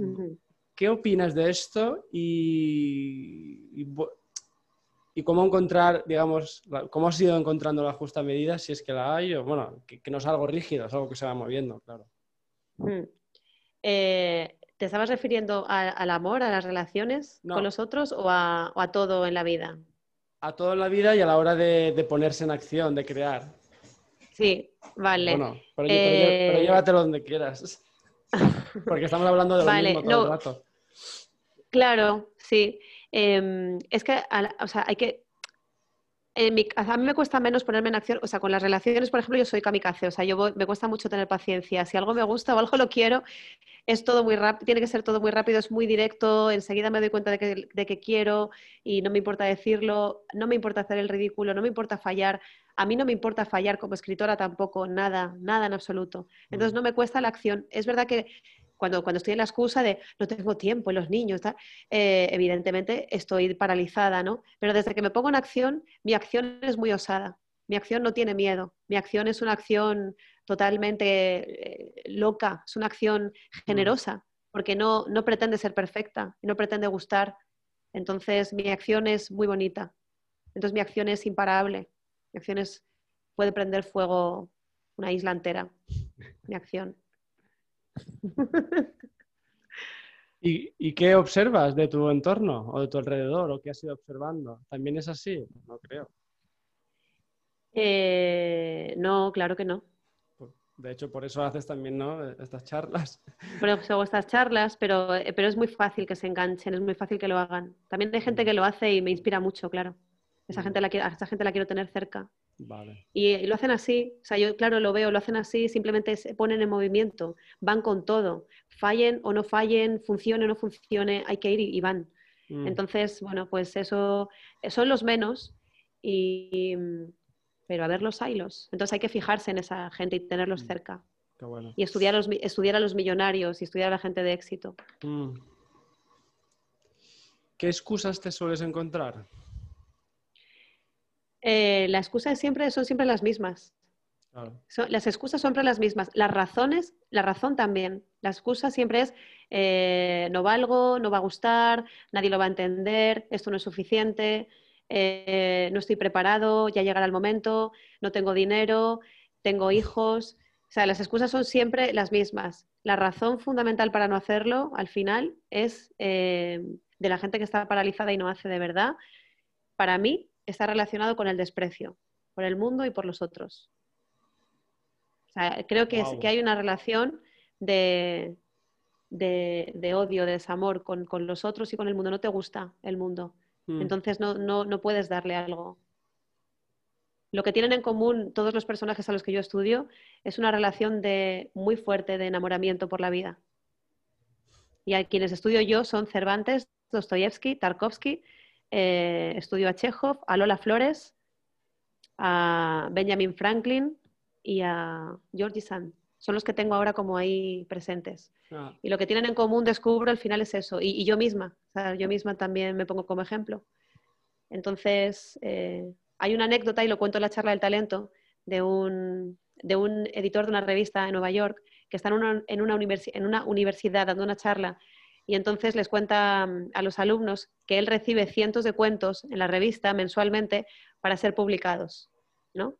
¿Qué opinas de esto y, y, cómo encontrar, digamos, cómo has ido encontrando la justa medida, si es que la hay, o bueno, que, no es algo rígido, es algo que se va moviendo, claro. Eh, ¿Te estabas refiriendo al amor, a las relaciones con los otros o a, todo en la vida? A todo en la vida y a la hora de, ponerse en acción, de crear. Sí, vale. Bueno, pero, eh, llévatelo donde quieras. Porque estamos hablando de lo mismo todo el rato. Claro, sí. Em, es que, o sea, hay que... a mí me cuesta menos ponerme en acción, o sea, con las relaciones, por ejemplo, yo soy kamikaze, o sea, yo me cuesta mucho tener paciencia. Si algo me gusta o algo lo quiero, es todo muy rápido, tiene que ser todo muy rápido, es muy directo, enseguida me doy cuenta de que, de que quiero y no me importa decirlo, no me importa hacer el ridículo, no me importa fallar. A mí no me importa fallar como escritora tampoco, nada, nada en absoluto. Entonces mm. no me cuesta la acción. Es verdad que cuando, cuando estoy en la excusa de no tengo tiempo, los niños, eh, evidentemente estoy paralizada, ¿no? Pero desde que me pongo en acción, mi acción es muy osada. Mi acción no tiene miedo. Mi acción es una acción totalmente eh, loca, es una acción mm. generosa, porque no, no pretende ser perfecta y no pretende gustar. Entonces, mi acción es muy bonita. Entonces, mi acción es imparable. Mi acción es, puede prender fuego una isla entera. Mi acción. ¿Y, qué observas de tu entorno o de tu alrededor o qué has ido observando? ¿También es así? No creo. Eh, no, claro que no. De hecho, por eso haces también ¿no? estas charlas. Por eso hago estas charlas, pero, eh, pero es muy fácil que se enganchen, es muy fácil que lo hagan. También hay gente que lo hace y me inspira mucho, claro. Esa gente la, a esa gente la quiero tener cerca. Y, lo hacen así, o sea, yo claro lo veo, lo hacen así, simplemente se ponen en movimiento, van con todo, fallen o no fallen, funcione o no funcione, hay que ir y, van. Mm. Entonces, bueno, pues eso son los menos, y, pero a ver los hilos. Entonces hay que fijarse en esa gente y tenerlos mm. cerca. Y estudiar, los, estudiar a los millonarios y estudiar a la gente de éxito. Mm. ¿Qué excusas te sueles encontrar? Eh, la excusa siempre, son siempre las mismas. las excusas son siempre las mismas. Las razones, la razón también. La excusa siempre es eh, no valgo, no va a gustar, nadie lo va a entender, esto no es suficiente, eh, no estoy preparado, ya llegará el momento, no tengo dinero, tengo hijos. O sea, las excusas son siempre las mismas. La razón fundamental para no hacerlo, al final, es de la gente que está paralizada y no hace de verdad. Para mí, está relacionado con el desprecio por el mundo y por los otros. creo que, que, hay una relación de, de, odio, de desamor con, con, los otros y con el mundo. No te gusta el mundo. Mm. Entonces no, no, no puedes darle algo. Lo que tienen en común todos los personajes a los que yo estudio es una relación de, muy fuerte de enamoramiento por la vida. Y a quienes estudio yo son Cervantes, Dostoyevsky, Tarkovsky eh, estudio a Chekhov, a Lola Flores, a Benjamin Franklin y a Georgie Sand. Son los que tengo ahora como ahí presentes. Ah. Y lo que tienen en común, descubro, al final es eso. Y, yo misma, yo misma también me pongo como ejemplo. Entonces, eh, hay una anécdota, y lo cuento en la charla del talento, de un, de un editor de una revista en Nueva York que está en una, en una, en una universidad dando una charla y entonces les cuenta mm, a los alumnos que él recibe cientos de cuentos en la revista mensualmente para ser publicados, ¿no?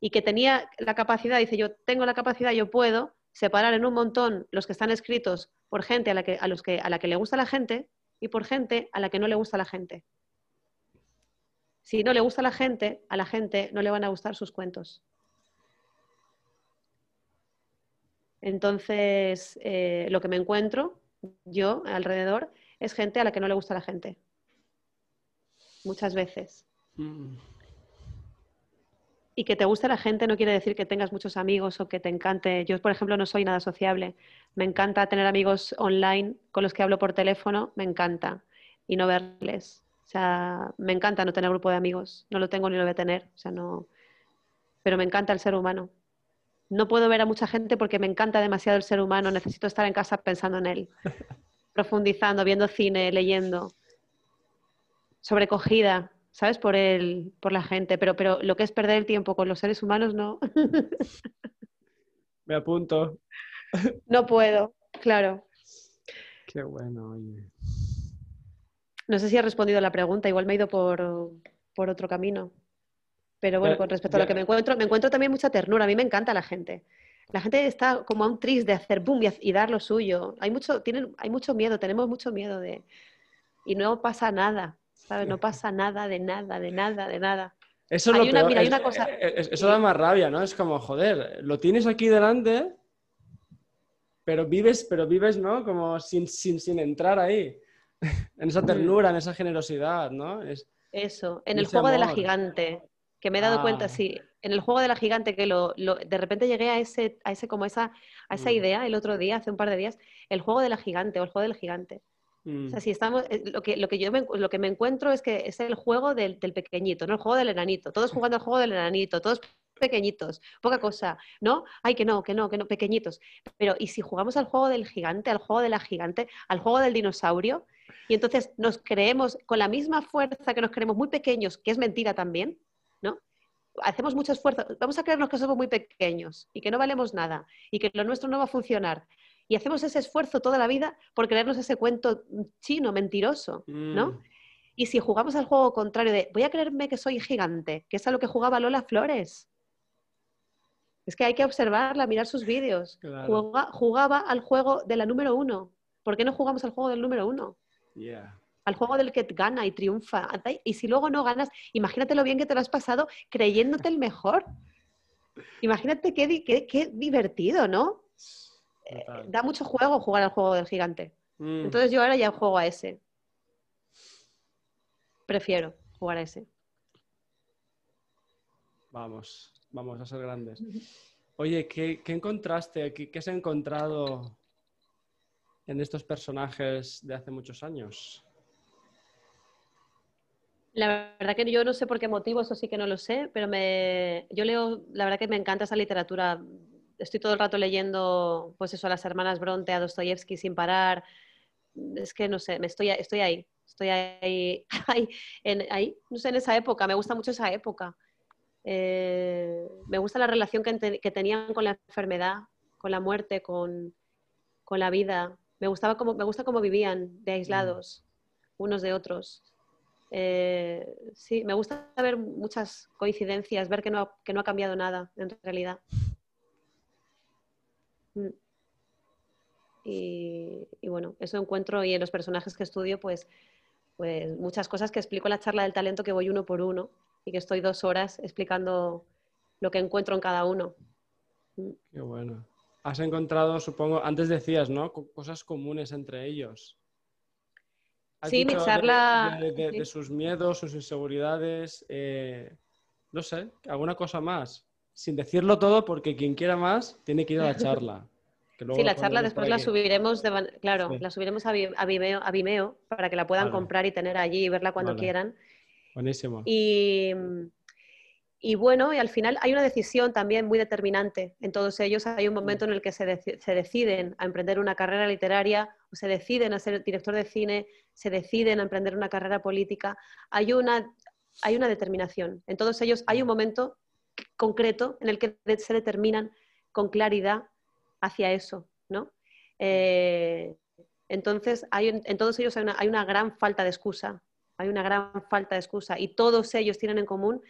Y que tenía la capacidad, dice yo, tengo la capacidad, yo puedo separar en un montón los que están escritos por gente a la que, a los que, a la que le gusta la gente y por gente a la que no le gusta la gente. Si no le gusta la gente, a la gente no le van a gustar sus cuentos. Entonces, eh, lo que me encuentro yo alrededor, es gente a la que no le gusta la gente. Muchas veces. Mm. Y que te guste la gente no quiere decir que tengas muchos amigos o que te encante. Yo, por ejemplo, no soy nada sociable. Me encanta tener amigos online con los que hablo por teléfono, me encanta. Y no verles. O sea, me encanta no tener grupo de amigos. No lo tengo ni lo voy a tener. O sea, no. Pero me encanta el ser humano no puedo ver a mucha gente porque me encanta demasiado el ser humano, necesito estar en casa pensando en él, profundizando, viendo cine, leyendo, sobrecogida, ¿sabes? Por, el, por la gente, pero, pero lo que es perder el tiempo con los seres humanos, no. Me apunto. no puedo, claro. Qué bueno, oye. No sé si he respondido a la pregunta, igual me he ido por, por otro camino. Pero bueno, con respecto a lo que me encuentro, me encuentro también mucha ternura. A mí me encanta la gente. La gente está como a un tris de hacer boom y, dar lo suyo. Hay mucho, tienen, hay mucho miedo, tenemos mucho miedo de... Y no pasa nada, ¿sabes? No pasa nada, de nada, de nada, de nada. Eso es lo una, Mira, hay una cosa... eso da más rabia, ¿no? Es como, joder, lo tienes aquí delante, pero vives, pero vives, ¿no? Como sin, sin, sin entrar ahí. en esa ternura, en esa generosidad, ¿no? Es, Eso, en el juego de la gigante, que me he dado cuenta, ah. sí, en el juego de la gigante que lo, de repente llegué a ese, a ese como esa, a esa mm. idea el otro día, hace un par de días, el juego de la gigante o el juego del gigante. O sea, mm. si estamos, eh, lo que, lo que yo me, lo que me encuentro es que es el juego del, del, pequeñito, no el juego del enanito. Todos jugando al juego del enanito, todos pequeñitos, poca cosa, ¿no? Ay, que no, que no, que no, pequeñitos. Pero, ¿y si jugamos al juego del gigante, al juego de la gigante, al juego del dinosaurio? Y entonces nos creemos con la misma fuerza que nos creemos muy pequeños, que es mentira también. Hacemos mucho esfuerzo, vamos a creernos que somos muy pequeños y que no valemos nada y que lo nuestro no va a funcionar. Y hacemos ese esfuerzo toda la vida por creernos ese cuento chino, mentiroso, ¿no? Mm. Y si jugamos al juego contrario de voy a creerme que soy gigante, que es a lo que jugaba Lola Flores, es que hay que observarla, mirar sus vídeos. Jugaba, al juego de la número uno. ¿Por qué no jugamos al juego del número uno? Al juego del que gana y triunfa. Y si luego no ganas, imagínate lo bien que te lo has pasado creyéndote el mejor. Imagínate qué, qué, divertido, ¿no? Eh, da mucho juego jugar al juego del gigante. Mm. Entonces yo ahora ya juego a ese. Prefiero jugar a ese. Vamos vamos a ser grandes. Oye, ¿qué, encontraste? ¿Qué, ¿Qué has encontrado en estos personajes de hace muchos años? La verdad que yo no sé por qué motivo, eso sí que no lo sé, pero me, yo leo, la verdad que me encanta esa literatura. Estoy todo el rato leyendo, pues eso, a las hermanas Bronte, a Dostoyevsky sin parar. Es que no sé, me estoy, estoy ahí, estoy ahí, ahí, en, ahí, no sé, en esa época, me gusta mucho esa época. Eh, me gusta la relación que, tenían con la enfermedad, con la muerte, con, la vida. Me, gustaba como, me gusta cómo vivían de aislados unos de otros. Eh, sí, me gusta ver muchas coincidencias, ver que no, que no ha cambiado nada en realidad. Mm. Y, y, bueno, eso encuentro y en los personajes que estudio, pues, pues muchas cosas que explico en la charla del talento que voy uno por uno y que estoy dos horas explicando lo que encuentro en cada uno. Qué bueno. Has encontrado, supongo, antes decías, ¿no? Cosas comunes entre ellos. Sí, mi charla... De, sus miedos, sus inseguridades, eh, no sé, alguna cosa más. Sin decirlo todo, porque quien quiera más tiene que ir a la charla. sí, la charla después la subiremos, claro, la subiremos a, Vimeo, a, Vimeo, para que la puedan comprar y tener allí y verla cuando quieran. Buenísimo. Y, y, bueno, y al final hay una decisión también muy determinante en todos ellos. Hay un momento en el que se, se, deciden a emprender una carrera literaria, o se deciden a ser director de cine, se deciden a emprender una carrera política. Hay una, hay una determinación. En todos ellos hay un momento concreto en el que se determinan con claridad hacia eso, ¿no? Eh, entonces, hay, en todos ellos hay una, hay una gran falta de excusa hay una gran falta de excusa y todos ellos tienen en común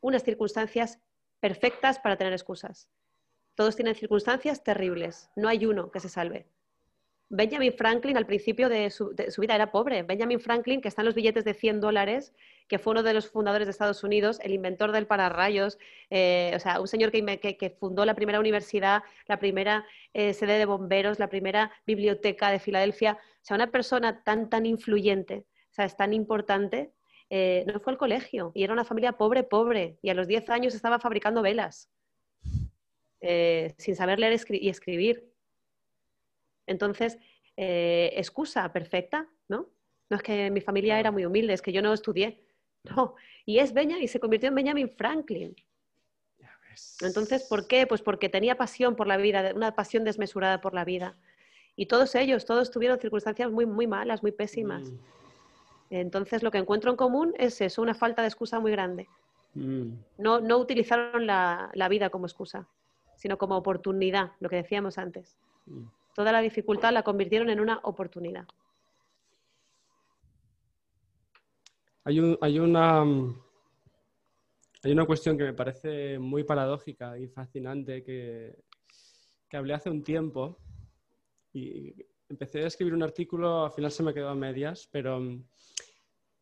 unas circunstancias perfectas para tener excusas. Todos tienen circunstancias terribles, no hay uno que se salve. Benjamin Franklin al principio de su, vida era pobre. Benjamin Franklin, que está en los billetes de 100 dólares, que fue uno de los fundadores de Estados Unidos, el inventor del pararrayos, eh, o sea, un señor que, fundó la primera universidad, la primera eh, sede de bomberos, la primera biblioteca de Filadelfia. O sea, una persona tan, tan influyente sea, es tan importante, eh, no fue al colegio y era una familia pobre, pobre, y a los 10 años estaba fabricando velas, eh, sin saber leer y escribir. Entonces, eh, excusa perfecta, ¿no? No es que mi familia era muy humilde, es que yo no estudié. No, y es Benjamin, y se convirtió en Benjamin Franklin. Entonces, ¿por qué? Pues porque tenía pasión por la vida, una pasión desmesurada por la vida. Y todos ellos, todos tuvieron circunstancias muy, muy malas, muy pésimas. Mm. Entonces lo que encuentro en común es eso, una falta de excusa muy grande. Mm. No, no utilizaron la, la vida como excusa, sino como oportunidad, lo que decíamos antes. Mm. Toda la dificultad la convirtieron en una oportunidad. Hay, un- hay una, mm, hay una cuestión que me parece muy paradójica y fascinante que, que hablé hace un tiempo y empecé a escribir un artículo, al final se me quedó a medias, pero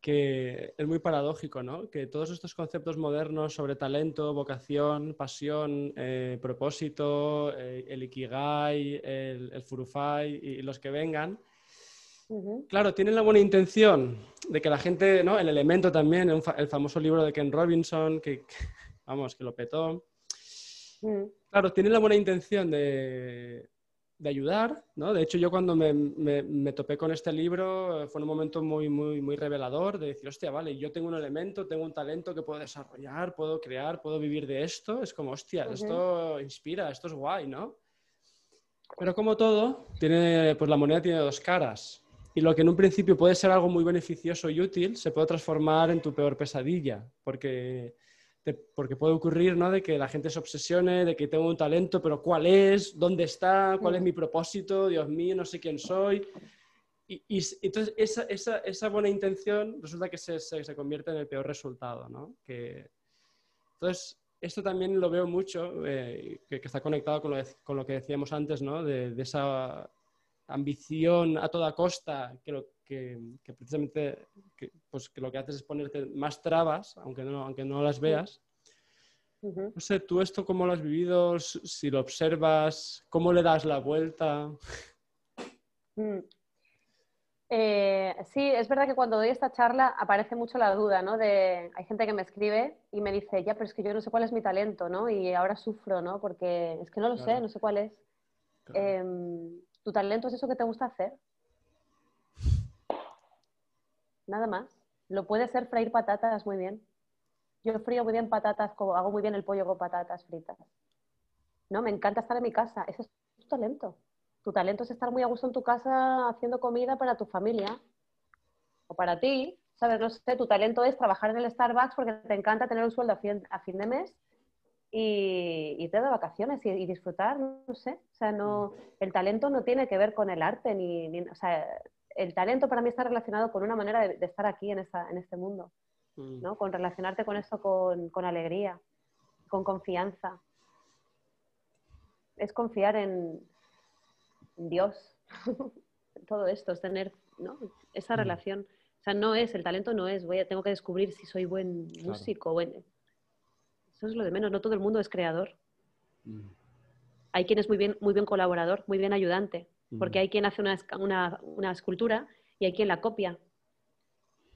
que es muy paradójico, ¿no? Que todos estos conceptos modernos sobre talento, vocación, pasión, eh, propósito, eh, el ikigai, el, el furufai y los que vengan, Claro, tienen la buena intención de que la gente, ¿no? El elemento también, el famoso libro de Ken Robinson, que, que, vamos, que lo petó. Mm, Claro, tienen la buena intención de, de ayudar, ¿no? De hecho, yo cuando me, me- me topé con este libro eh, fue un momento muy, muy, muy revelador de decir, hostia, vale, yo tengo un elemento, tengo un talento que puedo desarrollar, puedo crear, puedo vivir de esto. Es como, hostia, esto inspira, esto es guay, ¿no? Pero como todo, tiene, pues la moneda tiene dos caras. Y lo que en un principio puede ser algo muy beneficioso y útil, se puede transformar en tu peor pesadilla. Porque, porque puede ocurrir, ¿no? De que la gente se obsesione, de que tengo un talento, pero ¿cuál es? ¿Dónde está? ¿Cuál es Mm. mi propósito? Dios mío, no sé quién soy. Y, y entonces esa, esa, esa buena intención resulta que se, se, se convierte en el peor resultado, ¿no? Que, entonces, esto también lo veo mucho, eh, que, que está conectado con lo, de- con lo que decíamos antes, ¿no? De, de esa ambición a toda costa, que, lo, que, que precisamente que, pues, que lo que haces es ponerte más trabas, aunque no, aunque no las veas. No sé, tú esto cómo lo has vivido, si lo observas, cómo le das la vuelta. Mm. Eh, sí, es verdad que cuando doy esta charla aparece mucho la duda, ¿no? De, hay gente que me escribe y me dice, ya, pero es que yo no sé cuál es mi talento, ¿no? Y ahora sufro, ¿no? Porque es que no lo sé, no sé cuál es. Em, ¿Tu talento es eso que te gusta hacer? Nada más. Lo puede ser freír patatas muy bien. Yo frío muy bien patatas, como hago muy bien el pollo con patatas fritas. No, me encanta estar en mi casa. Ese es tu talento. Tu talento es estar muy a gusto en tu casa haciendo comida para tu familia o para ti. ¿Sabes? No sé, tu talento es trabajar en el Starbucks porque te encanta tener un sueldo a fin, a fin de mes y irte de vacaciones y, y disfrutar, no sé. O sea, no, el talento no tiene que ver con el arte, ni, ni- o sea, el talento para mí está relacionado con una manera de, de estar aquí en, esta, en este mundo, Mm. ¿no? Con relacionarte con esto con, con alegría, con confianza. Es confiar en, en Dios. Todo esto es tener ¿no? esa Mm. relación. O sea, no es, el talento no es, voy a, tengo que descubrir si soy buen Claro. músico. Buen... Eso es lo de menos, no todo el mundo es creador. Mm. Hay quien es muy bien, muy bien colaborador, muy bien ayudante, porque Mm. hay quien hace una, una- una escultura y hay quien la copia.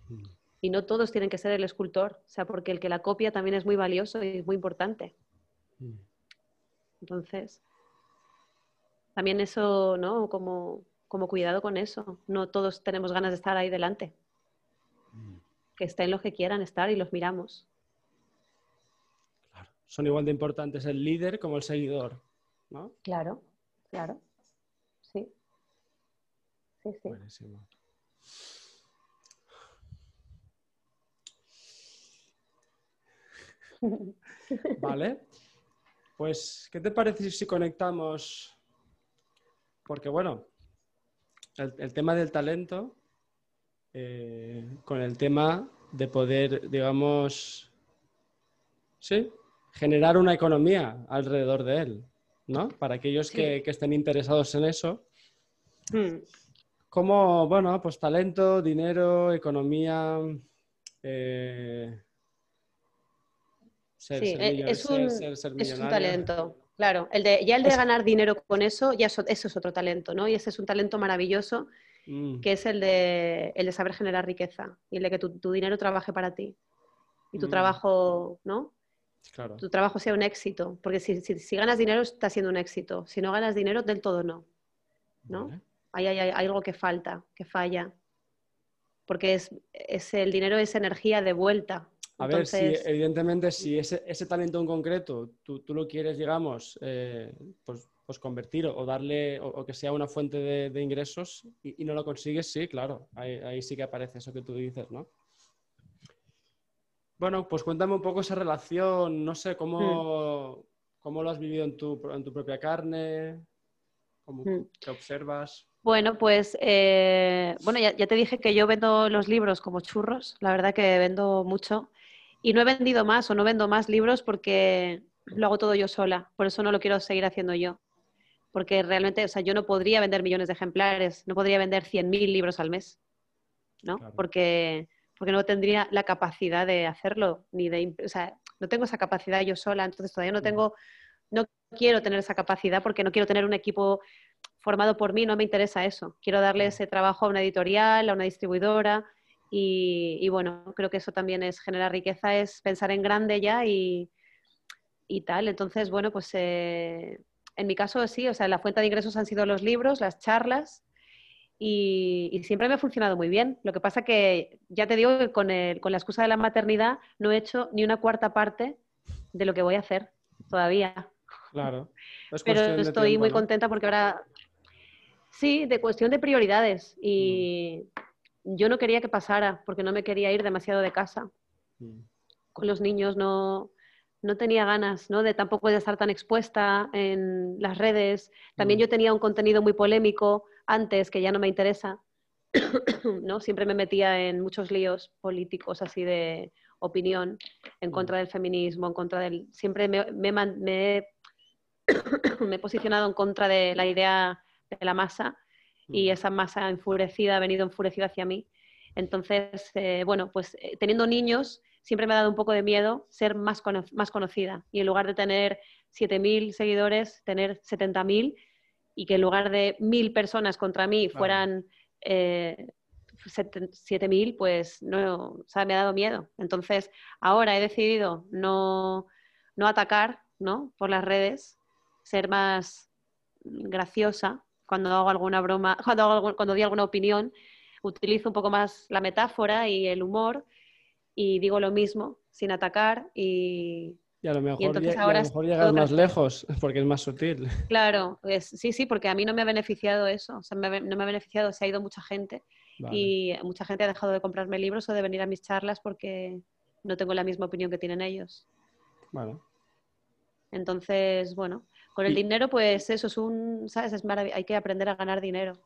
Mm. Y no todos tienen que ser el escultor, o sea, porque el que la copia también es muy valioso y muy importante. Mm. Entonces, también eso, ¿no? Como, como cuidado con eso. No todos tenemos ganas de estar ahí delante. Que estén los que quieran estar y los miramos. Claro. Son igual de importantes el líder como el seguidor, ¿no? Claro, claro. Sí. Sí, sí. Buenísimo. Vale. Pues, ¿qué te parece si conectamos? Porque, bueno, el, el tema del talento eh, con el tema de poder, digamos, sí, generar una economía alrededor de él, ¿no? Para aquellos Sí. que, que estén interesados en eso. Hmm. Como, bueno, pues talento, dinero, economía, eh, ser, Sí, ser eh, es un- ser- Es un talento, claro. El de, ya el de Es- ganar dinero con eso, ya eso, eso es otro talento, ¿no? Y ese es un talento maravilloso, Mm, que es el de, el de saber generar riqueza y el de que tu, tu dinero trabaje para ti. Y tu Mm. trabajo, ¿no? claro. Tu trabajo sea un éxito. Porque si, si- si ganas dinero, está siendo un éxito. Si no ganas dinero, del todo no. ¿no? Vale. Ahí hay, hay algo que falta, que falla. Porque es, es el dinero es energía de vuelta. A ver, si, evidentemente, si ese, ese talento en concreto tú, tú lo quieres, digamos, eh, pues pues convertir o, darle, o, que sea una fuente de, ingresos y, no lo consigues, sí, claro, ahí, sí que aparece eso que tú dices, ¿no? Bueno, pues cuéntame un poco esa relación, no sé, cómo, hmm. cómo lo has vivido en tu, en tu propia carne, cómo hmm. te observas. Bueno, pues eh, bueno, ya, te dije que yo vendo los libros como churros, la verdad que vendo mucho y no he vendido más o no vendo más libros porque lo hago todo yo sola, por eso no lo quiero seguir haciendo yo, porque realmente, o sea, yo no podría vender millones de ejemplares, no podría vender 100.000 libros al mes, ¿no? Porque, porque no tendría la capacidad de hacerlo, ni de, o sea, no tengo esa capacidad yo sola, entonces todavía no tengo, no quiero tener esa capacidad porque no quiero tener un equipo formado por mí, no me interesa eso. Quiero darle ese trabajo a una editorial, a una distribuidora y, bueno, creo que eso también es generar riqueza, es pensar en grande ya y, tal. Entonces, bueno, pues eh, en mi caso sí, o sea, la fuente de ingresos han sido los libros, las charlas y, siempre me ha funcionado muy bien. Lo que pasa que ya te digo que con, con la excusa de la maternidad no he hecho ni una cuarta parte de lo que voy a hacer todavía. Claro. Pero estoy muy contenta porque ahora Sí, de cuestión de prioridades. Y mm. yo no quería que pasara porque no me quería ir demasiado de casa. Mm. Con los niños no, no tenía ganas, ¿no? De tampoco de estar tan expuesta en las redes. También mm. yo tenía un contenido muy polémico antes que ya no me interesa, ¿no? Siempre me metía en muchos líos políticos así de opinión en contra del feminismo, en contra del... Siempre me, me, me he posicionado en contra de la idea de la masa y esa masa enfurecida ha venido enfurecida hacia mí. Entonces, eh, bueno, pues eh, teniendo niños siempre me ha dado un poco de miedo ser más, más conocida y en lugar de tener 7.000 seguidores, tener 70.000 y que en lugar de 1.000 personas contra mí fueran eh, 7.000, pues no, o sea, me ha dado miedo. Entonces, ahora he decidido no, no atacar ¿no? por las redes, ser más graciosa cuando hago alguna broma, cuando, hago, cuando doy alguna opinión, utilizo un poco más la metáfora y el humor y digo lo mismo sin atacar y, y a lo mejor, llegas más lejos porque es más sutil. Claro, sí, sí, porque a mí no me ha beneficiado eso, o sea, no me ha beneficiado, se ha ido mucha gente y mucha gente ha dejado de comprarme libros o de venir a mis charlas porque no tengo la misma opinión que tienen ellos. Bueno. Entonces, bueno, con el dinero, pues eso es un, ¿sabes? Es hay que aprender a ganar dinero.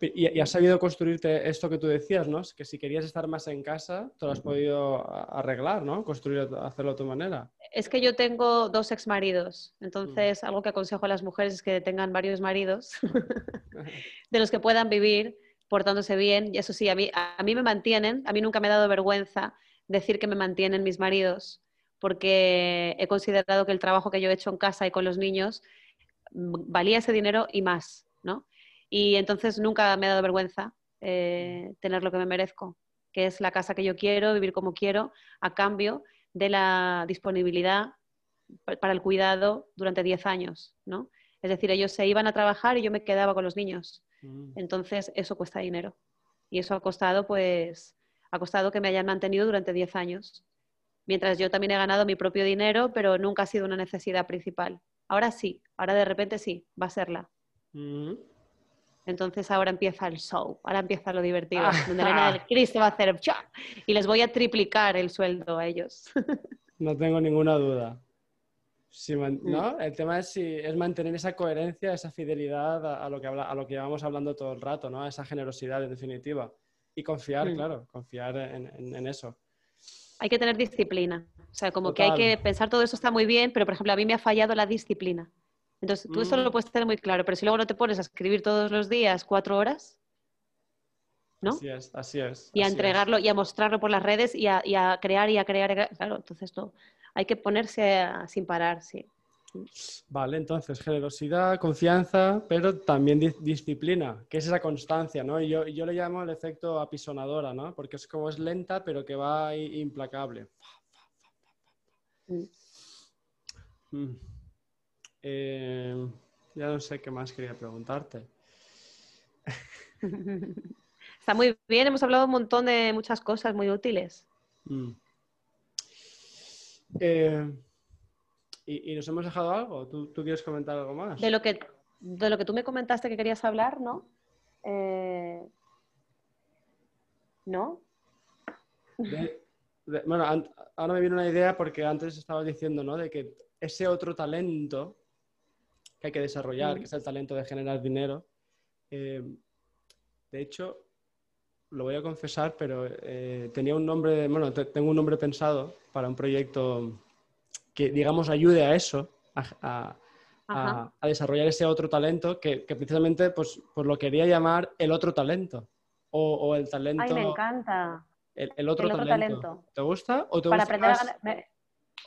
Y, has sabido construirte esto que tú decías, ¿no? Que si querías estar más en casa, te lo has podido arreglar, ¿no? Construir, hacerlo a tu manera. Es que yo tengo dos exmaridos, entonces mm. algo que aconsejo a las mujeres es que tengan varios maridos de los que puedan vivir portándose bien. Y eso sí, a mí, a mí me mantienen, a mí nunca me ha dado vergüenza decir que me mantienen mis maridos porque he considerado que el trabajo que yo he hecho en casa y con los niños mm, valía ese dinero y más, ¿no? Y entonces nunca me ha dado vergüenza eh, tener lo que me merezco, que es la casa que yo quiero, vivir como quiero, a cambio de la disponibilidad para el cuidado durante 10 años, ¿no? Es decir, ellos se iban a trabajar y yo me quedaba con los niños. Mm. Entonces, eso cuesta dinero. Y eso ha costado, pues, ha costado que me hayan mantenido durante 10 años mientras yo también he ganado mi propio dinero, pero nunca ha sido una necesidad principal. Ahora sí, ahora de repente sí, va a serla. Mm. Entonces ahora empieza el show, ahora empieza lo divertido, ah. donde Elena del Cristo va a hacer y les voy a triplicar el sueldo a ellos. no tengo ninguna duda. ¿no? Mm. El tema es, si, es mantener esa coherencia, esa fidelidad a, lo que habla, a lo que llevamos hablando todo el rato, ¿no? esa generosidad en definitiva. Y confiar, mm. claro, confiar en eso hay que tener disciplina. O sea, como que hay que pensar todo eso está muy bien, pero por ejemplo, a mí me ha fallado la disciplina. Entonces, tú eso lo mm. puedes tener muy claro, pero si luego no te pones a escribir todos los días cuatro horas, ¿no? Así es, así es. Y a entregarlo y a mostrarlo por las redes y a, crear y a crear. Claro, entonces todo, hay que ponerse sin parar, sí. Vale, entonces generosidad, confianza, pero también disciplina, que es esa constancia, ¿no? Y yo, yo, le llamo el efecto apisonadora, ¿no? Porque es como es lenta, pero que va implacable. Mm. Mm. Eh, ya no sé qué más quería preguntarte. Está muy bien, hemos hablado un montón de muchas cosas muy útiles. Mm. Eh, ¿Y, nos hemos dejado algo? ¿Tú, quieres comentar algo más? De lo, que, de lo que tú me comentaste que querías hablar, ¿no? Eh, ¿No? bueno, ahora me viene una idea porque antes estabas diciendo, ¿no? De que ese otro talento que hay que desarrollar, que es el talento de generar dinero. Eh, de hecho, lo voy a confesar, pero eh, tenía un nombre, bueno, tengo un nombre pensado para un proyecto que, digamos, ayude a eso, a, desarrollar ese otro talento que, precisamente pues, pues, lo quería llamar el otro talento. O, el talento. Ay, me encanta. El, otro, talento. ¿Te gusta? ¿O te Para aprender a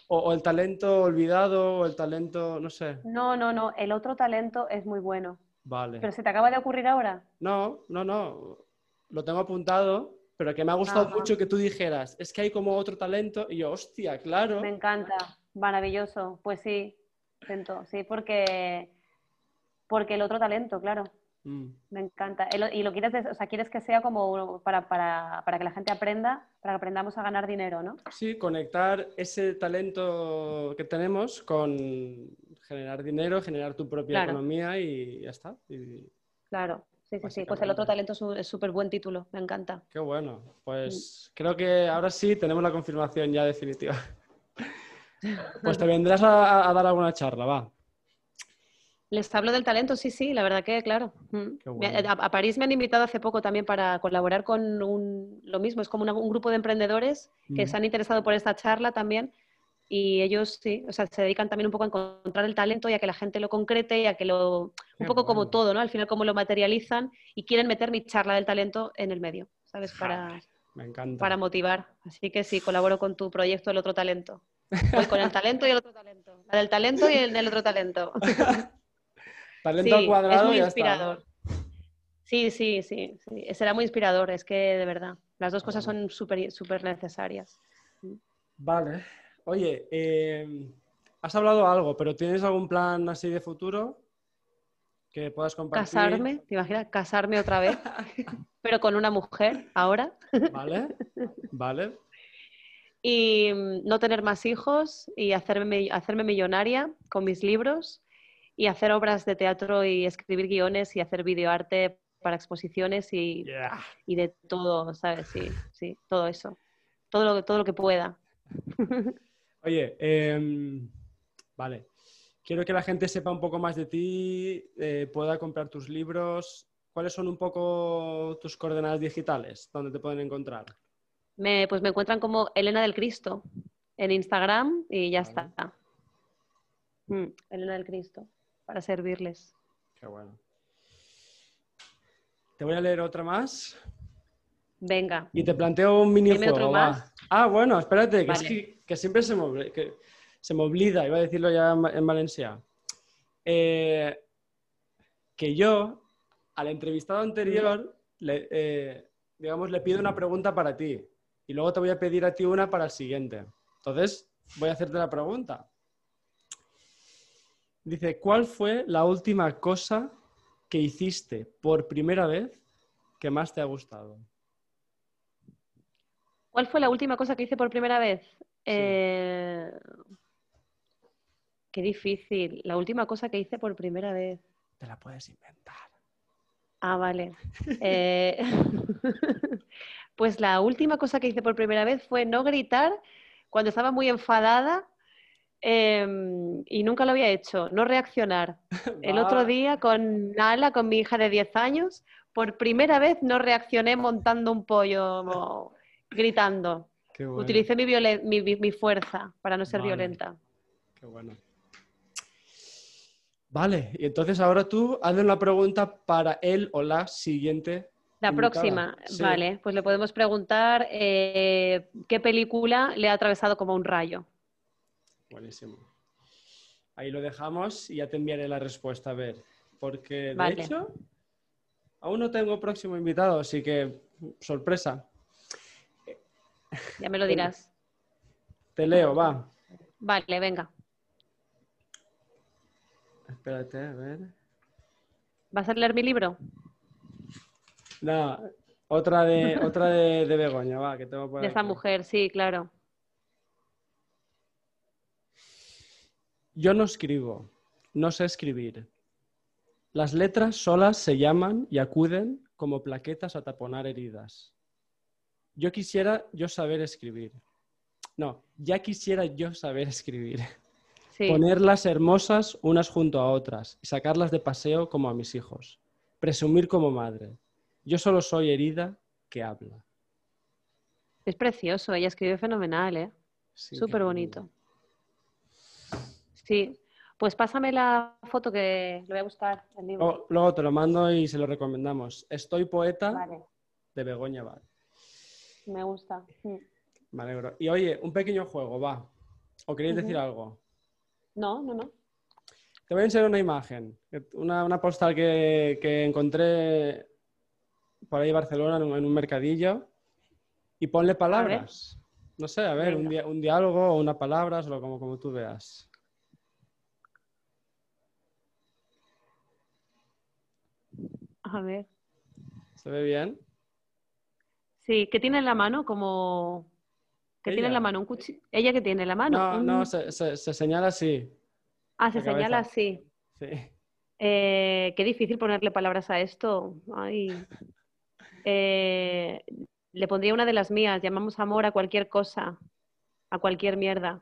o, el talento olvidado, o el talento, no sé. No, no, no. El otro talento es muy bueno. Vale. ¿Pero se te acaba de ocurrir ahora? No, no, no. Lo tengo apuntado, pero que me ha gustado mucho que tú dijeras, es que hay como otro talento, y yo, hostia, claro. Me encanta, maravilloso. Pues sí, sí, porque, porque el otro talento, claro. Mm. Me encanta. Y lo quieres, o sea, quieres que sea como para, que la gente aprenda, para que aprendamos a ganar dinero, ¿no? Sí, conectar ese talento que tenemos con generar dinero, generar tu propia economía y ya está. Claro, sí, sí, sí. Pues el otro talento es súper buen título, me encanta. Qué bueno. Pues mm. creo que ahora sí tenemos la confirmación ya definitiva. Pues te vendrás a dar alguna charla, va. Les hablo del talento, sí, sí, la verdad que, claro. Mm. A, París me han invitado hace poco también para colaborar con un, lo mismo, es como un grupo de emprendedores que se han interesado por esta charla también y ellos sí, o sea, se dedican también un poco a encontrar el talento y a que la gente lo concrete y a que lo, un poco como todo, ¿no? Al final cómo lo materializan y quieren meter mi charla del talento en el medio, ¿sabes? Para, para motivar. Así que sí, colaboro con tu proyecto El Otro Talento. Voy con el talento y el otro talento. La del talento y el del otro talento. Talento al cuadrado es muy inspirador. Sí, sí, sí, Será muy inspirador, es que de verdad. Las dos cosas son súper super necesarias. Vale. Oye, eh, has hablado algo, pero ¿tienes algún plan así de futuro que puedas compartir? Casarme, ¿te imaginas? Casarme otra vez, pero con una mujer ahora. Vale, vale. Y mm, no tener más hijos y hacerme, hacerme millonaria con mis libros y hacer obras de teatro y escribir guiones y hacer videoarte para exposiciones y, y de todo, ¿sabes? Sí, sí, todo eso. Todo lo, todo lo que pueda. Oye, em, vale. Quiero que la gente sepa un poco más de ti, eh, pueda comprar tus libros. ¿Cuáles son un poco tus coordenadas digitales? ¿Dónde te pueden encontrar? Me, pues me encuentran como Elena del Cristo en Instagram y ya está. Mm, Elena del Cristo para servirles. Qué bueno. Te voy a leer otra más. Venga. Y te planteo un minijuego. Más. Ah, bueno, espérate, que, siempre se me, que se me olvida, iba a decirlo ya en, Valencia. Eh, que yo, al entrevistado anterior, le, eh, digamos, le pido una pregunta para ti. Y luego te voy a pedir a ti una para el siguiente. Entonces, voy a hacerte la pregunta. Dice, ¿cuál fue la última cosa que hiciste por primera vez que más te ha gustado? ¿Cuál fue la última cosa que hice por primera vez? Eh, qué difícil. La última cosa que hice por primera vez. Te la puedes inventar. Ah, vale. Eh, pues la última cosa que hice por primera vez fue no gritar cuando estaba muy enfadada Em, y nunca lo había hecho, no reaccionar. El otro día con Nala, con mi hija de 10 años, por primera vez no reaccioné montando un pollo, gritando. Utilicé mi, fuerza para no ser violenta. Qué bueno. Vale, y entonces ahora tú hazle una pregunta para él o la siguiente. La próxima, vale, pues le podemos preguntar eh, qué película le ha atravesado como un rayo. Buenísimo. Ahí lo dejamos y ya te enviaré la respuesta a ver. Porque de hecho, aún no tengo próximo invitado, así que sorpresa. Ya me lo dirás. Te leo, va. Vale, venga. Espérate, a ver. ¿Vas a leer mi libro? No, otra de, otra de, Begoña, va, que tengo De esa mujer, sí, claro. Yo no escribo, no sé escribir. Las letras solas se llaman y acuden como plaquetas a taponar heridas. Yo quisiera yo saber escribir. No, ya quisiera yo saber escribir. Sí. Ponerlas hermosas unas junto a otras y sacarlas de paseo como a mis hijos. Presumir como madre. Yo solo soy herida que habla. Es precioso, ella escribe fenomenal, ¿eh? Súper bonito. Sí. Pues pásame la foto que lo voy a buscar, el libro. Luego, luego te lo mando y se lo recomendamos. Estoy poeta Vale, de Begoña Val. me gusta. Mm. Me alegro. Y oye, un pequeño juego, va. ¿O queréis decir algo? No, no, no. Te voy a enseñar una imagen, una, una postal que, que encontré por ahí Barcelona en un, en un mercadillo y ponle palabras. No sé, a ver, un, diálogo o una palabra, o como, como tú veas. A ver. ¿Se ve bien? Sí, ¿qué tiene en la mano? Como... ¿Qué tiene en la mano? ¿Un cuchillo? ¿Ella qué tiene en la mano? No, Un- no, se, se- se señala así. Ah, se cabeza. señala así. Sí. Eh, qué difícil ponerle palabras a esto. Ay. Eh, le pondría una de las mías. Llamamos amor a cualquier cosa, a cualquier mierda.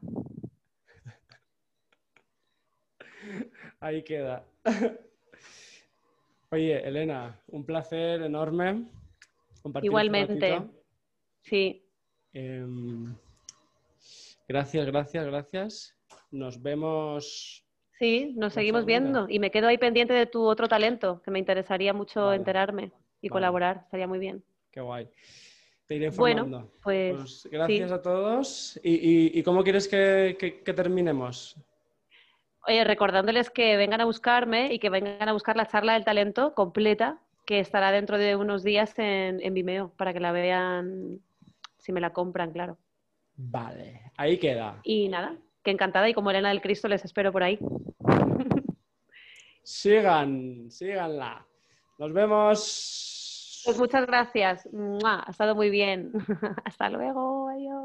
Ahí queda. Oye, Elena, un placer enorme compartir este Igualmente. Sí, Em, gracias, gracias, gracias. Nos vemos. sí, nos seguimos viendo. Y me quedo ahí pendiente de tu otro talento, que me interesaría mucho Vale. enterarme y Vale. colaborar. Estaría muy bien. Qué guay. Te iré Bueno, informando. pues, Pues gracias sí. a todos. ¿Y, y- y cómo quieres que, que- que terminemos? Oye, recordándoles que vengan a buscarme y que vengan a buscar la charla del talento completa, que estará dentro de unos días en, en Vimeo, para que la vean si me la compran, claro. Vale, ahí queda. Y nada, que encantada y como Elena del Cristo les espero por ahí. Sigan, síganla. Nos vemos. Pues muchas gracias. Ha estado muy bien. Hasta luego. Adiós.